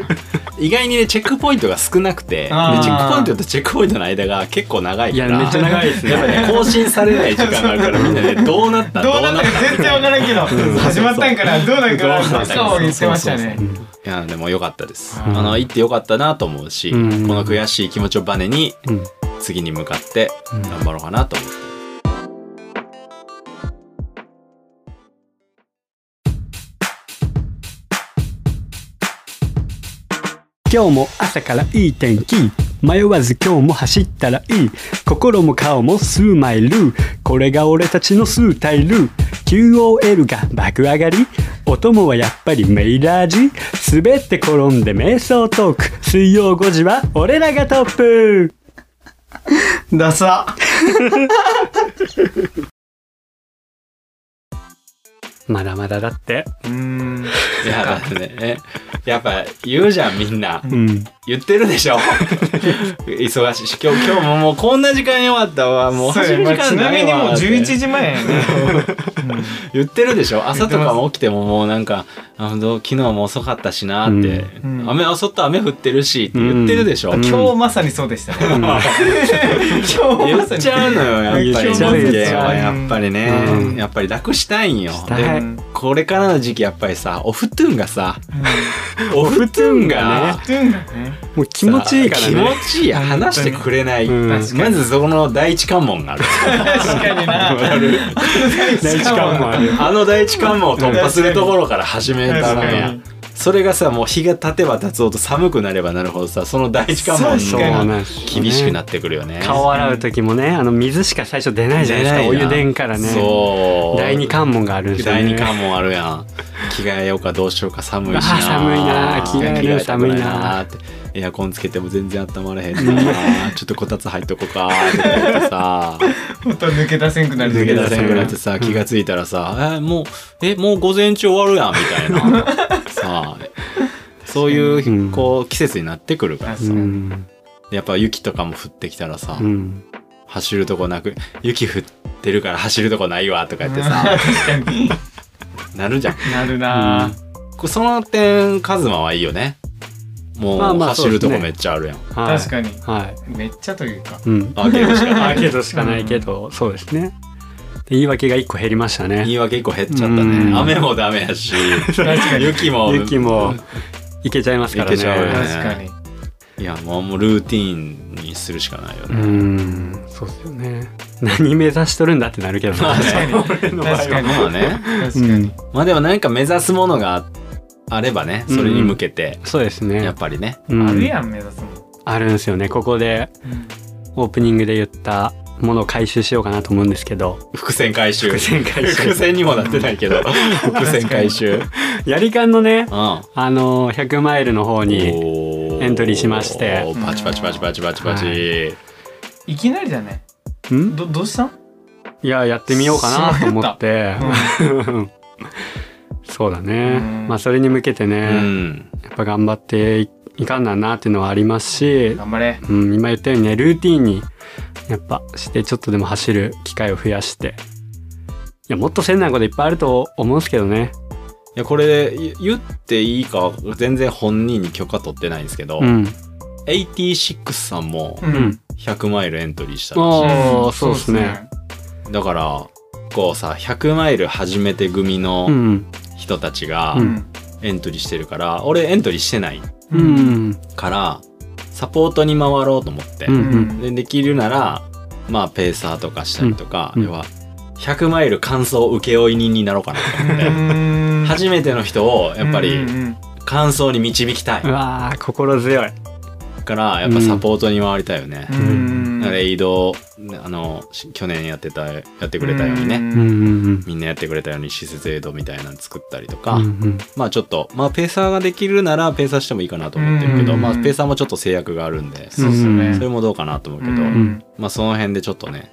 意外にねチェックポイントが少なくてでチェックポイントとチェックポイントの間が結構長いからいやめっちゃ長いですね。やっぱね更新されない時間があるからみんなねどうなったどうなったか全然わからんけど始まったんかなどうなんかなどう言ってましたね。いやでも良かったです、うん。あの行って良かったなと思うし、うん。この悔しい気持ちをバネにうん。次に向かってうん頑張ろうかなと思って、今日も朝からいい天気。迷わず今日も走ったらいい。心も顔も数マイル。これが俺たちのスタイル。QOL が爆上がり。お供はやっぱりメイラージ。滑って転んで瞑想トーク。水曜5時は俺らがトップ。ダサ。まだまだだって。うーん。いやだってね。えやっぱ言うじゃんみんな。うん言ってるでしょ。(laughs) 忙しい。し今日今日ももうこんな時間に終わったわ。もう走る時そうやまあち間なわ。ないみにもうって11時前やね。(laughs) 言ってるでしょ。朝とかも起きてももうなんかあ本当昨日も遅かったしなって、うん。うん雨あそった雨降ってるしって言ってるでしょ、うん。今日まさにそうでしたね。(laughs) 今日言まさにっちゃうのよやっぱりやっぱりね、うん。やっぱり楽したいんよ。でうんこれからの時期やっぱりさお布団がさうお布団ががんうんねもう気持ちいい。から気持ねちいい。話してくれない、うん。まずそこの第一関門がある。確かにな。第一関門。あるあの第一関門を突破するところから始めた確かのやに。それがさもう日が経てば経つほど寒くなればなるほどさその第一関門そう確かにのなんですよね。厳しくなってくるよね。顔洗う時もねあの水しか最初出ないじゃないですか。お湯出んからね。そう。第二関門があるんですよね。第二関門あるやん。着替えようかどうしようか寒いしな。あ寒いな着替える寒いなってエアコンつけても全然温まれへん。なちょっとこたつ入っとこうかって言ってさ。本当抜け出せんくなる。抜け出せんくなってさ気がついたらさ「えもうえもう午前中終わるやん」みたいな。(laughs) さあそういううんこう季節になってくるから。う確かに。んやっぱ雪とかも降ってきたらさ、うん。走るとこなく雪降ってるから走るとこないわとか言ってさ。なるじゃん。なるなこその点カズマはいいよねもうまあまあ走るとこめっちゃあるやん、はい。確かに。はい。めっちゃというか。うん。あけどしかな (laughs) あいけどしかないけどそうですね。で言い訳が一個減りましたね。言い訳一個減っちゃったうん。ね雨もダメやし確かに。雪も雪もいけちゃいますからね。ね。確かに。いやもうもうルーティーンにするしかないようね、ん。そうですよね。何目指しとるんだってなるけどな。確かに確かに。まあね。確かに。まあでも何か目指すものがあればねそれに向けて、そうですね。やっぱりね。うん。あるやん目指すもんあるんですよね。ここでオープニングで言ったものを回収しようかなと思うんですけど。伏線回収。伏線回収。伏線にもなってないけど。(laughs) 伏線回収。やりかんのねうん。あの100マイルの方におエントリーしまして。パチパチパチパチパチパチ、い。きなりだね。ん？どどうしたん？いややってみようかなと思って (laughs) そうだね。うん。まあそれに向けてうねん。やっぱ頑張っていいかんなんなっていうのはありますし頑張れ。うん、今言ったようにねルーティンにやっぱしてちょっとでも走る機会を増やして。いやもっとせんなこといっぱいあると思うんですけどね。いやこれ言言っていいかは全然本人に許可取ってないんですけど、うん。86さんもううん。100マイルエントリーしたらしああん。そうですね。いだからこうさ100マイル初めて組うのん人たちがうん。エントリーしてるから、俺エントリーしてないうん。からサポートに回ろうと思って、でできるならまあペーサーとかしたりとか、うん。要は100マイル完走請負人になろうかなと思って、うん。初めての人をやっぱり完走に導きたい。うわー心強いからやっぱサポートに回りたいよね。う、ん。だからエイドあのし去年やってたやってくれたようにね、うん。うん。みんなやってくれたように施設エイドみたいなの作ったりとか、うん。うん。まあちょっとまあペーサーができるならペーサーしてもいいかなと思ってるけど、うん。まあペーサーもちょっと制約があるんで、そうっすよね。それもどうかなと思うけど、うん。まあその辺でちょっとね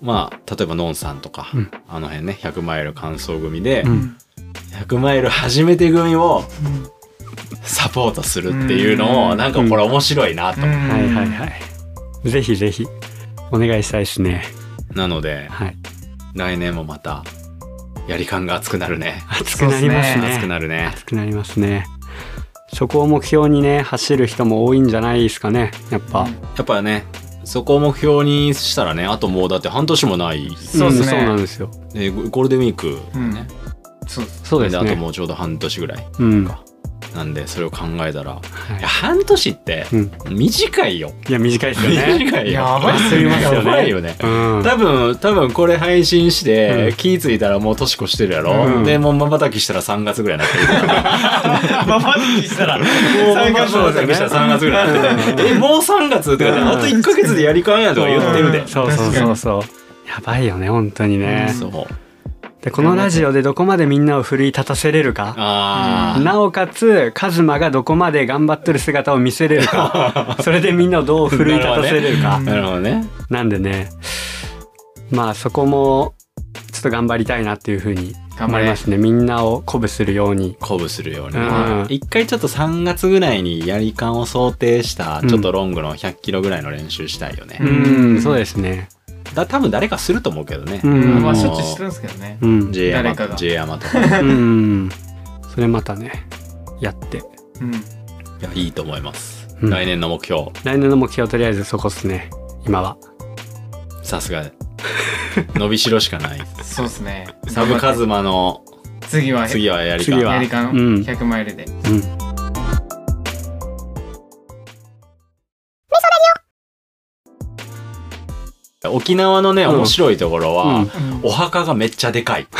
まあ例えばノンさんとか、うん。あの辺ね100マイル完走組で、うん。100マイル初めて組をサポートするっていうのを、うんなん。かこれ面白いなと、うん。はいはいはい。ぜひぜひお願いしたいですね。なのではい。来年もまたやり感が熱くなるね。熱くなりますね。熱くなるね。熱くなりますね。そこを目標にね走る人も多いんじゃないですかね。やっぱ、やっぱねそこを目標にしたらねあともうだって半年もないそうね。んそうなんですよ。でゴゴールデンウィークうん。ね、そうそうですね。あともうちょうど半年ぐらい。うん、かなんでそれを考えたら、はい。いや半年ってうん、短いよ。いや短いですよね。短いよ。やばいっす焦りますよねやばいよね。うん。多分多分これ配信して、うん。気ぃ付いたらもう年越してるやろ、うん。でもうまばたきしたら3月ぐらいになってるまばたきしたら。もうまばたきしたら3月ぐらい。になってるえもう3月とかであと1ヶ月でやりかんやとか言ってるで、そうそうそうそう。やばいよね本当にね、そうでこのラジオでどこまでみんなを奮い立たせれるか。あー。なおかつカズマがどこまで頑張ってる姿を見せれるか。(laughs) それでみんなをどう奮い立たせれるか。なるほどね。なんでね。まあそこもちょっと頑張りたいなっていうふうに頑張れ。思いますね。みんなを鼓舞するように。鼓舞するように。うん。ね一回ちょっと3月ぐらいにやり感を想定したうんちょっとロングの100キロぐらいの練習したいよね、ううんん。そうですねだ多分誰かすると思うけどね、うん。まあのしょっちゅうしてるんですけどね。うん。誰かが。J 山とか。ねうん。それまたねやって。うん。いやいいと思います、うん。来年の目標。来年の目標とりあえずそこっすね。今は。さすが。伸びしろしかない。そうですね。サブカズマの次は次はやり次は。かやりかん。うん。100マイルで。うん沖縄のねうん。面白いところは、お墓がめっちゃでかい。(laughs)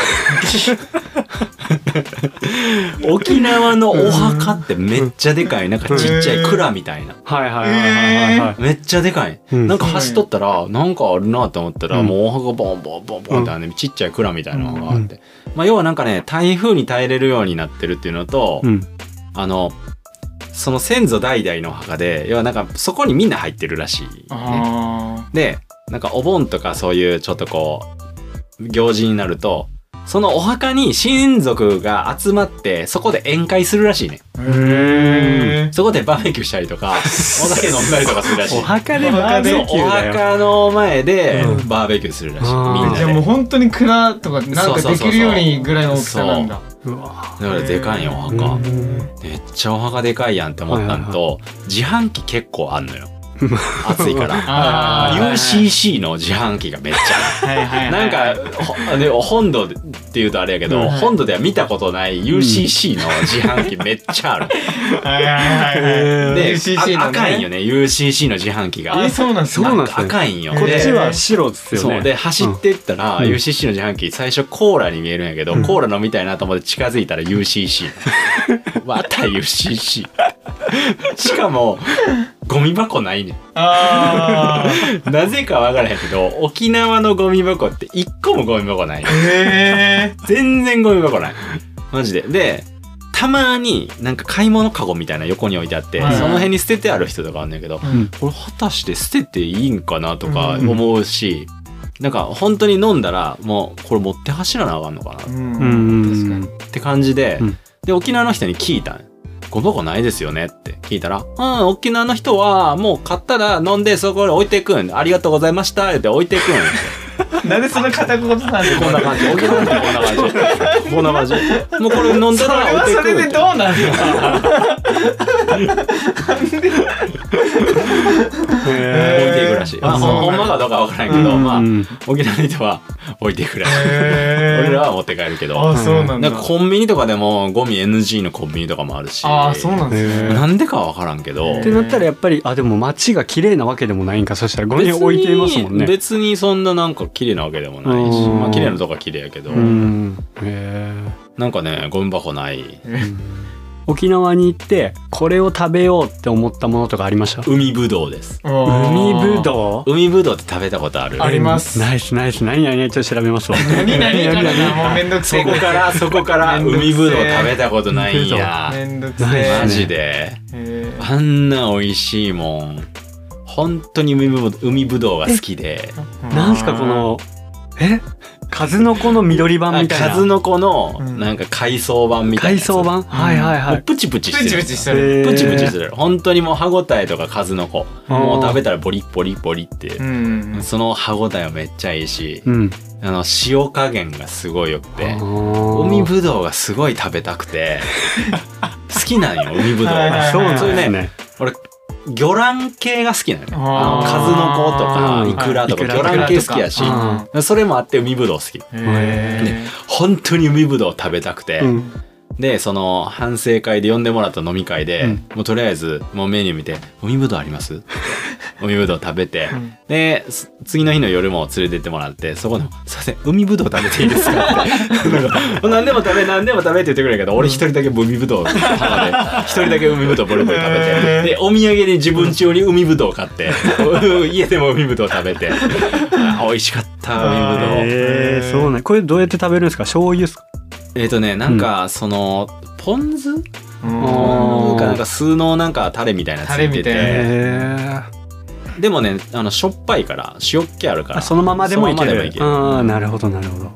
沖縄のお墓ってめっちゃでかい。なんかちっちゃい蔵みたいな。はいはいはいはいはいめっちゃでかい、うん。なんか走っとったらなんかあるなと思ったら、うん。もうお墓ボンボンボンボンってあるね、ちっちゃい蔵みたいなのがあって、まあ要はなんかね台風に耐えれるようになってるっていうのと、うん。あのその先祖代々のお墓で要はなんかそこにみんな入ってるらしい、ね、あでなんかお盆とかそういうちょっとこう行事になるとそのお墓に親族が集まってそこで宴会するらしいね。ー。へえそこでバーベキューしたりとか (laughs) お酒飲んだりとかするらしい。お墓でバーベキューだよ。墓の前でうん。バーベキューするらしい、あー。みんなで。じゃあもう本当に蔵とかなんかできるようにぐらいの大きさなんだだからでかいよお墓、うん。めっちゃお墓でかいやんって思ったのと、自販機結構あんのよ (laughs) 暑いから。(laughs) UCC の自販機がめっちゃあるはいはいはいなんかほで本土っていうとあれやけど、うん。本土では見たことない UCC の自販機めっちゃある。はいはいはいはい。で、UCC のね。あ赤いんよね UCC の自販機が。えそうなんですそうなんか赤いんよ。こっちでは白ですよね。そう。で走ってったら、うん。UCC の自販機最初コーラに見えるんやけど、うん。コーラ飲みたいなと思って近づいたら UCC (laughs) また UCC しかもゴミ箱ないねん。(laughs) なぜかわからへんけど沖縄のゴミ箱って一個もゴミ箱ない。へえ全然ゴミ箱ない。マジで。でたまになんか買い物カゴみたいな横に置いてあって、はい。その辺に捨ててある人とかあんねんけど、うん。これ果たして捨てていいんかなとかうん思うし、なんか本当に飲んだらもうこれ持って走らなあかんのかな。っうんうん確かにて感じで、うん。で沖縄の人に聞いたんゴミ箱ないですよねって聞いたら、うん、沖縄の人はもう買ったら飲んでそこで置いていくん。ありがとうございましたって置いていくん。(laughs) なんでそんな片言なんでこんな感じ。沖縄の人はこんな感じ。こんな感じ。もうこれ飲んだそれら置いていくはそれでどうなんで？すか置いていくらしい。まあ、ほんまかどうかわからんけど、うんまあうん、沖縄の人は置いていくらしい。へ俺らは持って帰るけど。あそうなんだなんかコンビニとかでもゴミ NG のコンビニとかもあるし。あそうなんですねなんでかはわからんけど。ってなったらやっぱりあでも街が綺麗なわけでもないんかそしたらゴミ置いていますもんね別にそんななんか綺麗なわけでもないし、うん。まあ綺麗なとこは綺麗やけど、うん。へなんかね、ゴミ箱ない。え沖縄に行ってこれを食べようって思ったものとかありました？海ぶどうです。海ぶどう？海ぶどうって食べたことある？あります。ナイスナイス。何々ちょっと調べますわ。何何かなもうめんどくそせえこから、そこから海ぶどう食べたことないんや。めんどくせえ。マジで。へあんな美味しいもん。本当に海ぶどう海ぶどうが好きで。ーなんすかこのえ？数の子の緑版みたいな。数の子のうん。なんか海藻版みたいな。海藻版？はいはいはい。プチプチしてる。プチプチしてる。プチプチする。本当にもう歯ごたえとか数の子。もう食べたらボリッボリッボリって。うんその歯ごたえはめっちゃいいし、うん。あの塩加減がすごい良くて、海海ぶどうがすごい食べたくて、(laughs) 好きなんよ、海ぶどうが。そうね、ですね。俺、魚卵系が好きなのよ。あの数の子とか、イクラとか、魚卵系好きやしう、それもあって海ぶどう好き。へ本当に海ぶどう食べたくて、うんで、その反省会で呼んでもらった飲み会で、うん。もうとりあえずもうメニュー見て、海ぶどうあります？って海ぶどう食べて、うん。で、す次の日の夜も連れてってもらって、そこの、すいません、海ぶどう食べていいですか？って。なんか、何でも食べ、何でも食べって言ってくれるけど、俺一人だけ海ぶどう一人だけ海ぶどうボリボリ食べて、で、お土産に自分家用に海ぶどう買って、(laughs) 家でも海ぶどう食べて、あ美味しかった、海ぶどう。へえそうね。これどうやって食べるんですか？醤油ですか？えっ、とね、なんか、その、ポン酢？かなんか酢のなんかタレみたいなのついてて。でもねあのしょっぱいから塩っ気あるからあそのままでもいける。ああなるほどなるほど。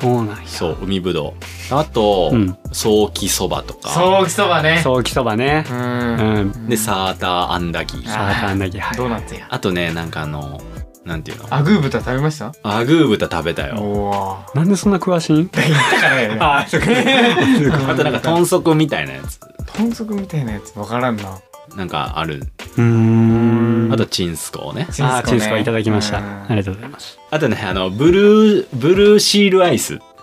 そうなんや。そう海ぶどう。あと、うん。ソーキそばとか。ソーキそばね。ソーキそばね。ううん。んでサーターアンダギー。サーターアンダギーはい。ドーナツや。あとねなんかあのなんていうの？アグー豚食べました？アグー豚食べたよ。おおなんでそんな詳しい？ん言ったからやね。あそっか。あとなんか豚足みたいなやつ。豚足みたいなやつわからんな。なんかある。うーん。あとチンスコーね。あーチンスコいただきました。うん。ありがとうございます。あとねあのブルーブルーシールアイス。えー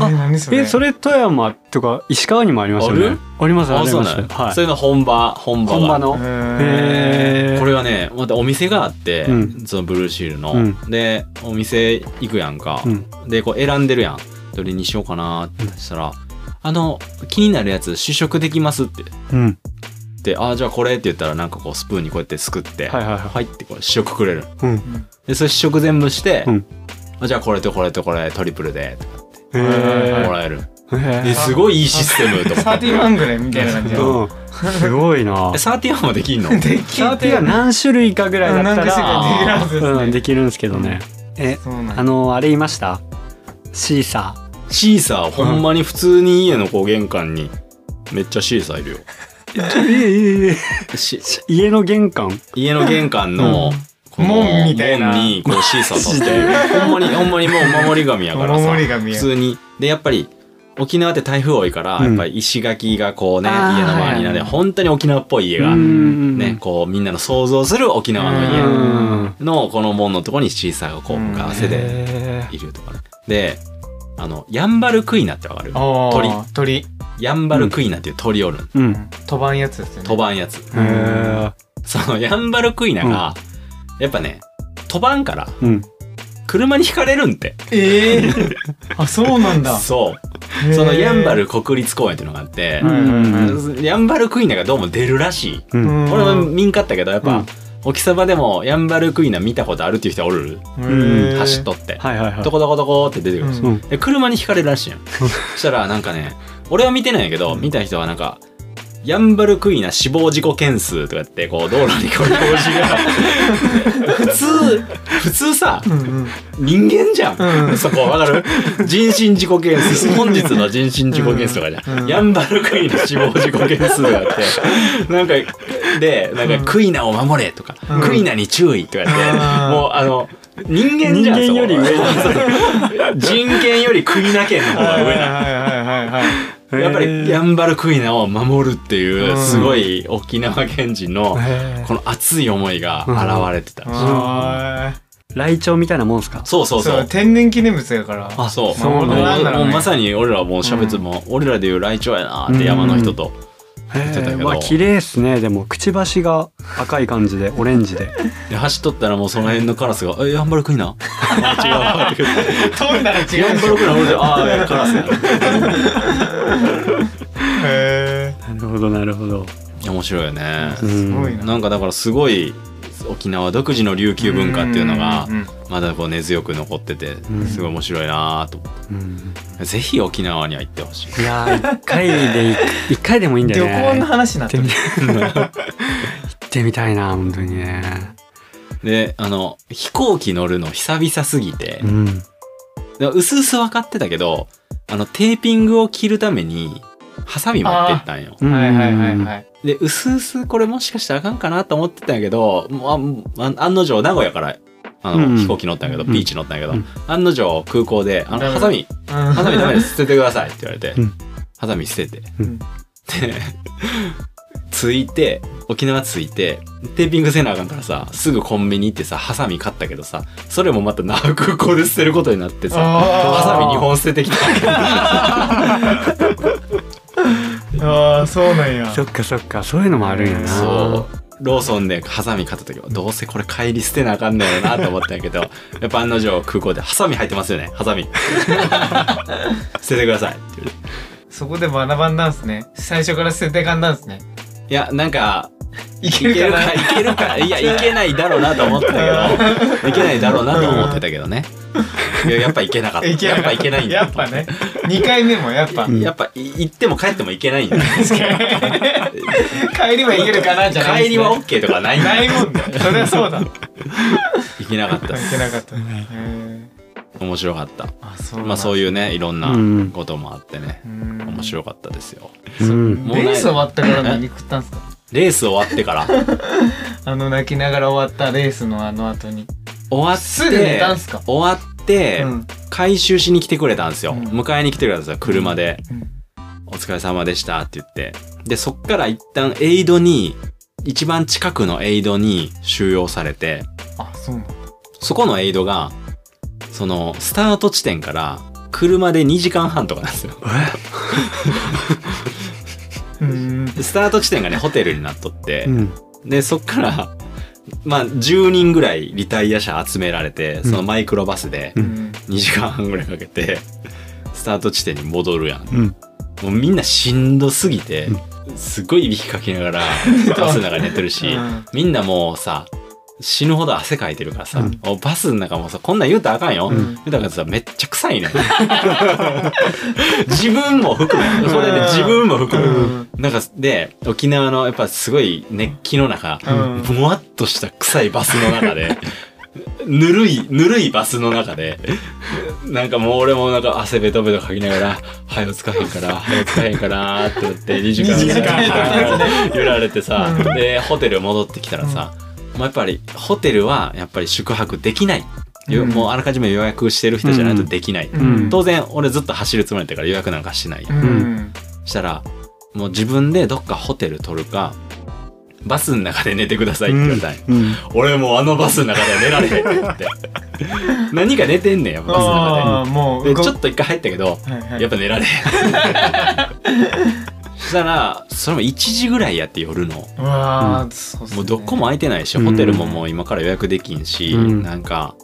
あ何それ？えそれ富山とか石川にもありますよね。ありますありそうますはい。なのそれの本場本場が。本場の。これはねまたお店があって、うん。そのブルーシールの、うん。でお店行くやんか、うん。でこう選んでるやん。どれにしようかなってしたら、あの気になるやつ試食できますって。うん。であじゃあこれって言ったらなんかこうスプーンにこうやってすくってはいはいはい。入ってこう試食くれる。うん。でそれ試食全部して、うん。あじゃあこれとこれとこれトリプルでとか。へもー。らえる。へでーすごいいいシステムとサかーティワンぐらいみたいな感じすごいな。えサーティワンもできんの？できシャーティが何種類かぐらいだったら。うんできるんですけどね。えあのあれ言いました？シーサシーサーほんまに普通に家のこう玄関に。めっちゃシーサーいるよ。ーええええ。し家の玄関？家の玄関の門みたいな。門にこうシーサー立って (laughs) ほんまにほんまにもう守り神やからおさ。守り神や。普通に。でやっぱり沖縄って台風多いから、うん。やっぱり石垣がこうねあー家の周りになんで本当に沖縄っぽい家が、うん。ねこうみんなの想像する沖縄のう家ん。のこの門のところにシーサーがこううん。向かわせでへいるとかね。であのヤンバルクイナってわかる？あー鳥。鳥。ヤンバルクイナっていう鳥おるん。ーうん。飛ばんやつですよね。飛ばんやつ。へー。そのヤンバルクイナが、やっぱね飛ばんからうん。車にひかれるんって。ええ (laughs) あそうなんだ。そう。そのヤンバル国立公園っていうのがあってう、んヤンバルクイナがどうも出るらしい、うん。俺は見んかったけどやっぱ、うん。沖サバでもヤンバルクイナ見たことあるっていう人おる、へー走っとって、はいはいはい。どこどこどこって出てくるんですよ、うん。で車にひかれるらしいやん (laughs) そしたらなんかね俺は見てないんやけど見た人はなんかヤンバルクイナ死亡事故件数とかってこう道路にこう表示が。(laughs) 普通。普通さうんうん。人間じゃん、うん。そこわかる？人身事故件数。本日の人身事故件数とかじゃん、うん。ヤンバルクイナ死亡事故件数があって。なんかでなんかクイナを守れとか、うん。クイナに注意とか言って、うん。もうあの人間じゃん人間より上人権よりクイナ権の方が上なやっぱりヤンバルクイナを守るっていううん。すごい沖縄県人のこの熱い思いが現れてた、はライチョウみたいなもんすか？そうそうそう。天然記念物やから。あそう。そうもうまさに俺らもう喋っても、俺らでいうライチョウやなって山の人と、へってたけど。ーわ綺麗っすね。でもくちばしが赤い感じでオレンジで。で走っとったらもうその辺のカラスが「えヤンバルクイナ?」(laughs) あ違う。わ」って言って飛んだら違「ヤンバルクイナ俺じゃああカラスや」へなるほどなるほど。面白いよね。う、すごいんな。なんかだからすごい沖縄独自の琉球文化っていうのがまだこう根強く残っててん。すごい面白いなと思って。うんぜひ沖縄には行ってほしい。いやー一回で (laughs) 一回でもいいんだよね。旅行の話になってる。行ってみ (laughs) 行ってみたいな本当にね。であの飛行機乗るの久々すぎて。うん。でうすうす分かってたけどあのテーピングを切るためにハサミ持ってったんよ。うん。はいはいはいはいでうすうすこれもしかしたらあかんかなと思ってたんやけどもう案の定名古屋からあの、うん。飛行機乗ったんやけど、うん。ビーチ乗ったんやけど、うん。案の定空港で「あのハサミハサミダメです。捨ててください」って言われて、うん。ハサミ捨てて、うん。で (laughs) 着いて沖縄着いてテーピングせなあかんからさすぐコンビニ行ってさハサミ買ったけどさそれもまた那覇空港で捨てることになってさハサミ2本捨ててきたそうなんや。そっかそっか。そういうのもあるんやな。そう。ローソンでハサミ買った時はどうせこれ帰り捨てなあかんねやろなと思ったんやけど (laughs) やっぱ案の定空港で「ハサミ入ってますよね。ハサミ。(laughs) 捨ててください」ってそこで学ばんだんすね。最初から捨ててかんだんすね。いやなんかいいけるかいけるかいやいけないだろうなと思ったけど。いけないだろうなと思ってたけどね。いややっぱいけなかった。いけやっぱいけないんだやっぱね。2回目もやっぱ。やっぱい行っても帰ってもいけないんだ帰りはいけるかなじゃない帰りは OK とかないんだないもんだよそりゃそうだ。いいけなかったっす。けなかった。へ面白かった。あそうまあそういうねいろんなうん。こともあってね、面面白かったですよ。レース終わったから何食ったんすか？レース終わってから。(laughs) あの泣きながら終わったレースのあの後に。終わってすぐ寝たんすか終わって、うん。回収しに来てくれたんですよ、うん。迎えに来てくれたんですよ車で、うん。お疲れ様でしたって言って。でそっから一旦エイドに一番近くのエイドに収容されて。あそうなんだ。そこのエイドがそのスタート地点から車で2時間半とかなんですよ。うんでスタート地点がねホテルになっとって、うん。でそっからまあ10人ぐらいリタイア者集められてそのマイクロバスでうん。2時間半ぐらいかけてスタート地点に戻るやん。うん。もうみんなしんどすぎてすっごいいびきかきながらバスの中に寝てるしうんみんなもうさ死ぬほど汗かいてるからさ、うん。もうバスの中もさこんなん言うたらあかんよ、うん。言うたらさめっちゃ臭いね (laughs) 自分も含めそれで自分も含め、うん。なんかで沖縄のやっぱすごい熱気の中、うん。ぼわっとした臭いバスの中でぬるいぬるいバスの中でなんかもう俺もなんか汗ベトベトかきながら「はよつかへんからはよつかへんから」って言って2時間2時間揺られてさうん。でホテル戻ってきたらさ、もうやっぱりホテルはやっぱり宿泊できない、ようん。もうあらかじめ予約してる人じゃないとできない、うん。当然俺ずっと走るつもりだったから予約なんかしない、うん。したらもう自分でどっかホテル取るかバスの中で寝てくださいって言われたんよ。うん。俺もうあのバスの中では寝られへんって言って。(laughs) 何か寝てんねんやバスのああ中もうででちょっと一回入ったけどはいはい。やっぱ寝られへん。そ (laughs) したらそれも1時ぐらいやって夜の。うわあそうっすね。もうどこも空いてないし、うん。ホテルももう今から予約できんし、うん。なんか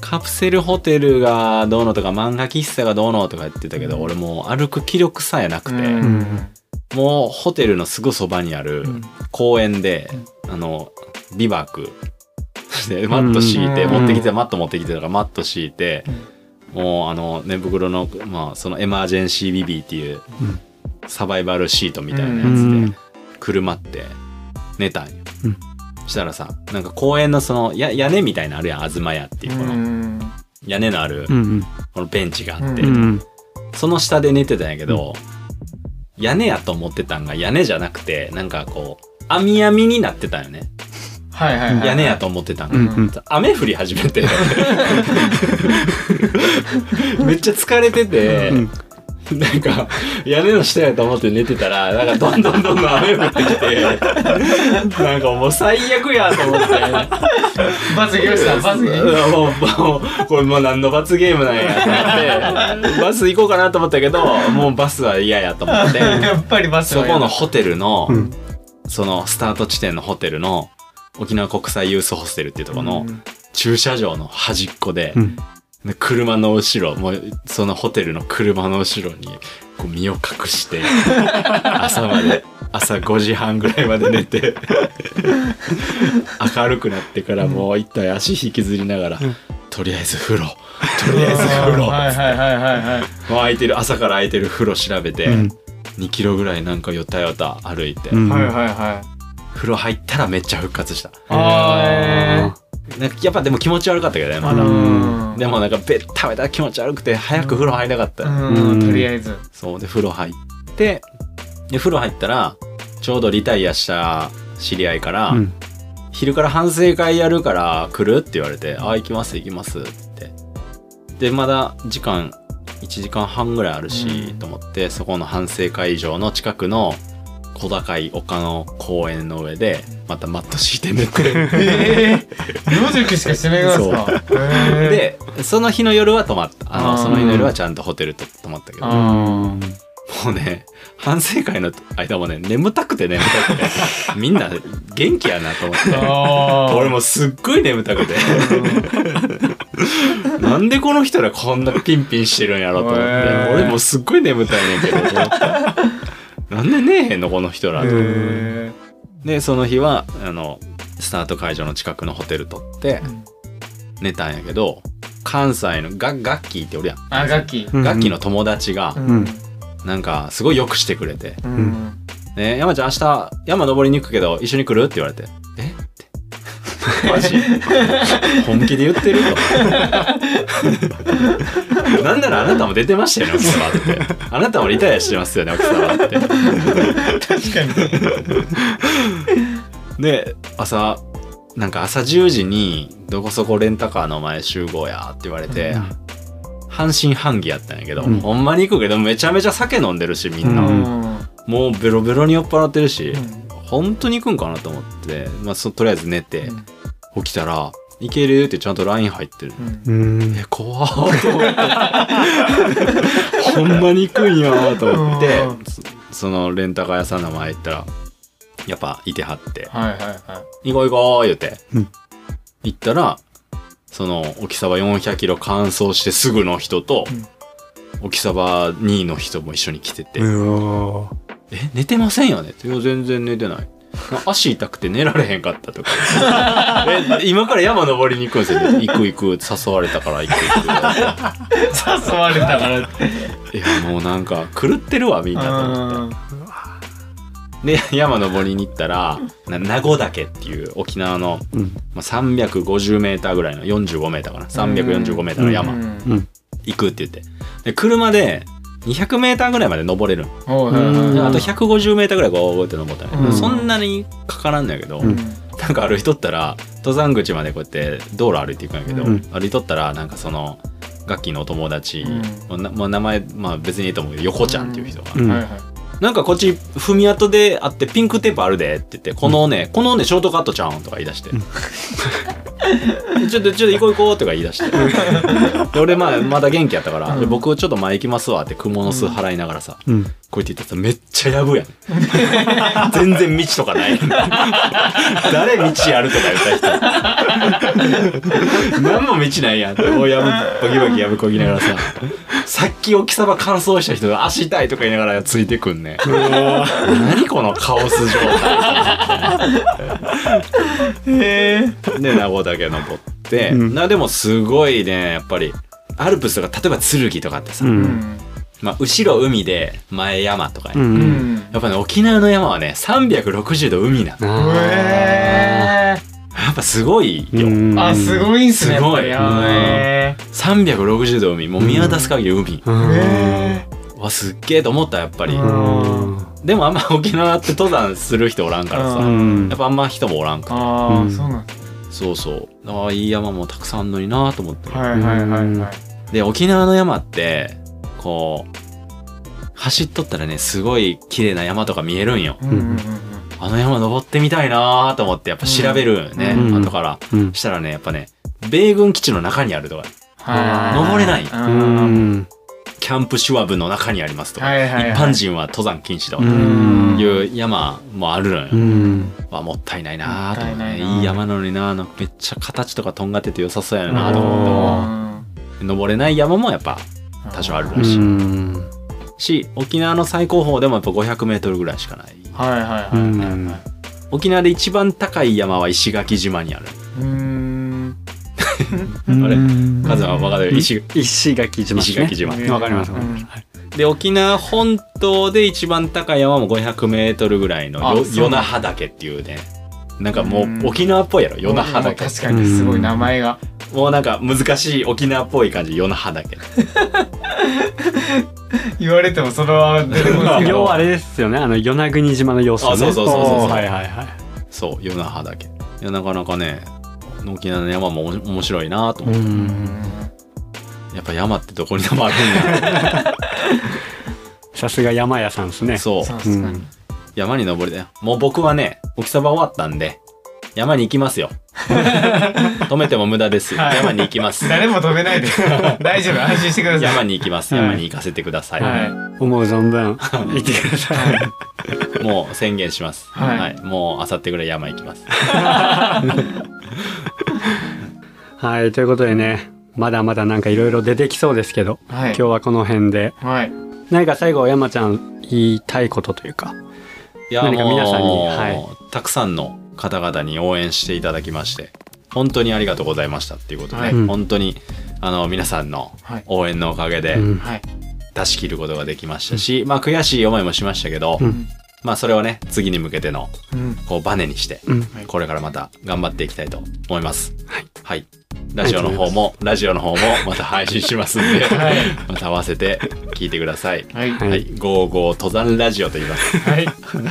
カプセルホテルがどうのとか漫画喫茶がどうのとか言ってたけど、俺もう歩く気力さえなくて、うん。もうホテルのすぐそばにあるうん。公園で、あのビバーク。でマット敷いて、うん。持ってきてマット持ってきてたからマット敷いて、もうあの寝袋のまあそのエマージェンシービビーっていううんサバイバルシートみたいなやつで、うん。車って寝たんよ、うん。したらさなんか公園のそのや屋根みたいなのあるやん東屋っていうこの、うん。屋根のあるうんこのベンチがあって、ううん。その下で寝てたんやけど、屋根やと思ってたんが屋根じゃなくてなんかこう網網になってたよね。はいはいはい屋根やと思ってたんが、うんうん。雨降り始めて。(laughs) めっちゃ疲れてて、うん (laughs) なんか屋根の下やと思って寝てたらなんかどんどんどんどん雨降ってきて (laughs) なんかもう最悪やと思って。罰ゲームした罰ゲーム。うんもうもうこれもう何の罰ゲームなんやと思って。バス行こうかなと思ったけどもうバスは嫌やと思って。(laughs) やっぱり罰そこのホテルの、うん。そのスタート地点のホテルの沖縄国際ユースホステルっていうところのうん。駐車場の端っこで、うん。で車の後ろもうそのホテルの車の後ろにこう身を隠して (laughs) 朝まで朝5時半ぐらいまで寝て明るくなってからもう一体足引きずりながら、とりあえず風呂とりあえず風呂はいはいはいはいはい。もう空いてる朝から空いてる風呂調べて、うん。2キロぐらいなんかよたよた歩いて、うん。はいはいはい。風呂入ったらめっちゃ復活した。あー。えなんかやっぱでも気持ち悪かったけどねまだ、でもなんかべったべた気持ち悪くて早く風呂入りたかった、うん。とりあえず。そうで風呂入ってで風呂入ったらちょうどリタイアした知り合いから、うん。昼から反省会やるから来るって言われて「あ行きます行きます」って。でまだ時間1時間半ぐらいあるし、うん。と思ってそこの反省会場の近くの小高い丘の公園の上でまたマット敷いて寝てええ野宿しかしてないんですか？えでその日の夜は泊まった。あのその日の夜はちゃんとホテルと泊まったけど。あもうね反省会の間もね眠たくて眠たくて。(laughs) みんな元気やなと思って。俺もすっごい眠たくて。(laughs) なんでこの人らこんなピンピンしてるんやろと思って、俺もすっごい眠たいねんけど。と思ってなんで寝えへんのこの人らと、へでその日はあのスタート会場の近くのホテル取ってー寝たんやけど関西のガガッキーっておるやん、あガッキー。の友達がうん。なんかすごいよくしてくれて。うん「ね山ちゃん明日山登りに行くけど一緒に来る?」って言われて「え？っ?」てマジ。本気で言ってるとなんならあなたも出てましたよね奥様って。あなたもリタイアしてますよね奥様って。確かに。で朝なんか朝10時にどこそこレンタカーの前集合やって言われて、半信半疑やったんやけど、うん。ほんまに行くけどめちゃめちゃ酒飲んでるしみんな、ううん。んもうベロベロに酔っ払ってるし、本当に行くんかなと思って、まあ、そとりあえず寝て、起きたら「行ける?」ってちゃんと LINE 入ってる、うん。うん。え怖っと思って。(laughs) ほんまに行くんやと思ってうん。そそのレンタカー屋さんの前行ったらやっぱいてはって。はいはいはい「行こう行こう」言うて、うん。行ったらその沖沢400キロ完走してすぐの人と、沖沢2位の人も一緒に来てて「うわえ寝てませんよね?」って「いや全然寝てない」足痛くて寝られへんかったとか。(laughs) え今から山登りに行くんですよ、ね、行く行く誘われたから行く行く。誘われたからって。いやもうなんか狂ってるわみんなと思って。で山登りに行ったらな名護岳っていう沖縄の、うん。まあ、350メーターぐらいの45メーターかな。345メーターの山うん。うん。行くって言って。で車で200メーターぐらいまで登れるあと150メーターぐらいゴーって登ったね、うん。そんなにかからんのやけど、うん。なんか歩いとったら登山口までこうやって道路歩いていくんやけど、うん。歩いとったらなんかその楽器のお友達、うん。まあ、名前、まあ、別にいいと思うけど横ちゃんっていう人が、うん。はいはいなんかこっち踏み跡であってピンクテープあるでって言ってこのね、このねショートカットちゃうんとか言い。出して、(laughs) ちょっとちょっと行こう行こうとか言い出して。で俺まあまだ元気やったから、うんで僕ちょっと前行きますわって蜘蛛の巣払いながらさ、うんこうやって言ったらめっちゃやぶやん。(laughs) 全然道とかない (laughs) 誰道やるとか言った人。何も道ないやんって。もうやぶバキバキやぶこぎながらさ。さっき沖さば乾燥した人が足痛いとか言いながらついてくんね何このカオス状態。へえで名護岳登って、うん。なでもすごいねやっぱりアルプスとか例えば剣とかってさ、ううん。んまあ、後ろ海で前山とかね、ううん。んやっぱね沖縄の山はね360度海なの。あへやっぱすごいよ、あすごいんすねすごい。やっぱりへ360度海もう見渡す限り海、うん。えわすっげえと思ったやっぱり、うん。でもあんま沖縄って登山する人おらんからさ、うん。やっぱあんま人もおらんから。あうん。あそうなんだそうそう。ああいい山もたくさんあんのになと思って、はいはいはいはい。で沖縄の山ってこう走っとったらねすごい綺麗な山とか見えるんよ。うんうんうんあの山登ってみたいなと思ってやっぱ調べるね、うん後から。うんしたらねやっぱね米軍基地の中にあるとか。はい登れないううんんキャンプシュワブの中にありますとか、はいはいはい。一般人は登山禁止とか、うん。いう山もあるのよ、うん。わもったいないなと思って、もったいない山なのになめっちゃ形とかとんがってて良さそうやなと思って。も登れない山もやっぱ多少あるうらしい、ん。し沖縄の最高峰でもやっぱ 500m ぐらいしかない。はいはいはいはい沖縄で一番高い山は石垣島にあるあれうん。カズは分かる？石石垣島ですね。石垣島。わかりますわかりうんます。はいで沖縄本島で一番高い山も 500m ぐらいの与那覇岳っていうね。なんかもううん。沖縄っぽいやろ与那覇岳確かにすごい名前が。もうなんか難しい沖縄っぽい感じ与那覇岳。(laughs) 言われてもそれは出てこない。け (laughs) ど要はあれですよね。あの与那国島の様子ね。あそうそうそうそうそう。はいはいはい。そう与那覇岳。いやなかなかね沖縄の山も面白いなと思って、うん。やっぱ山ってどこにでもあるんだ (laughs) さすが山屋さんですね。そう。そう確か。に山に登りだよもう僕はね沖サバ終わったんで山に行きますよ。(laughs) 止めても無駄です、はい。山に行きます。誰も止めないで。(laughs) 大丈夫。安心してください。山に行きます。はい。山に行かせてください、はい。思う存分。行ってください。もう宣言します。はい。もうあさってぐらい山行きます。(laughs) はい。ということでねまだまだなんかいろいろ出てきそうですけどはい。今日はこの辺で。はい。何か最後山ちゃん言いたいことというかいや何か皆さんにはい。たくさんの方々に応援していただきまして本当にありがとうございましたっていうことで、はい。本当にあの皆さんのはい。応援のおかげで出し切ることができましたし、まあ悔しい思いもしましたけど、うん。まあそれをね次に向けてのうん。こうバネにして、うん。これからまた頑張っていきたいと思います。はい、はい、ラジオの方もラジオの方もまた配信しますんで、(laughs) はい。また合わせて聞いてください。はい。はい。はい、ゴーゴー登山ラジオと言います。はい。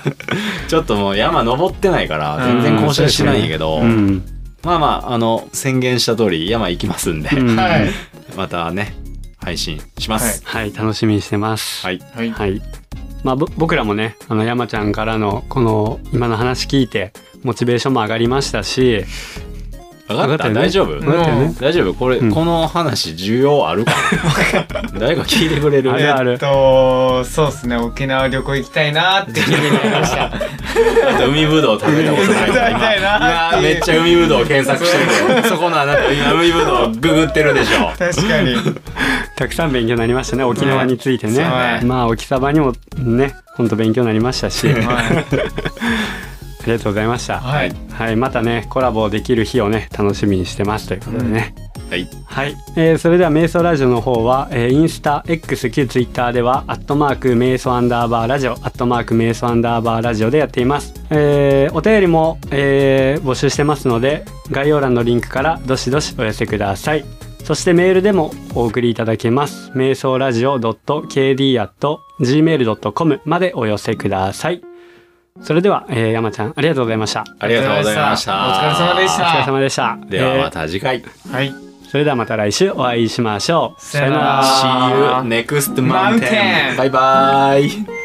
(laughs) ちょっともう山登ってないから全然更新しないんやけど、うん。まあまああの宣言した通り山行きますんで、うん。はい。またね配信します。はい。楽しみにしてます。はい、はい。はい。まあ、ぼ僕らもね、あの、山ちゃんからの、この、今の話聞いて、モチベーションも上がりましたし、分かった？分かったよね。大丈夫、大丈夫？これ、うん。この話需要あるかな？(laughs) 誰か聞いてくれる。あるあるえっとそうですね。沖縄旅行行きたいなって。気になりましたあと海ぶどう食べたことないなっていめっちゃ海ぶどう検索してるけど。(laughs) そこのあなた今海ぶどうググってるでしょ。確かに。(laughs) たくさん勉強になりましたね、沖縄についてね。はいまあ、沖サバにもね、ほんと勉強になりましたし、あはいりがとうございました。はい。はい、またね、コラボできる日をね、楽しみにしてますということでね。はい。はい、えーそれでは瞑想ラジオの方は、えーインスタ X 旧 Twitter では「アットマーク瞑想アンダーバーラジオ」「アットマーク瞑想アンダーバーラジオ」でやっています、えーお便りも、えー募集してますので概要欄のリンクからどしどしお寄せください。そしてメールでもお送りいただけます。瞑想ラジオ .kd.gmail.com までお寄せくださいそれでは、えー山ちゃんありがとうございました。ありがとうございました。お疲れ様でしお疲れた。様でした。ではまえた次回、はい。ーそれではまた来週お会いしましょう。さよなら。See you next mountain Mountain バイバイ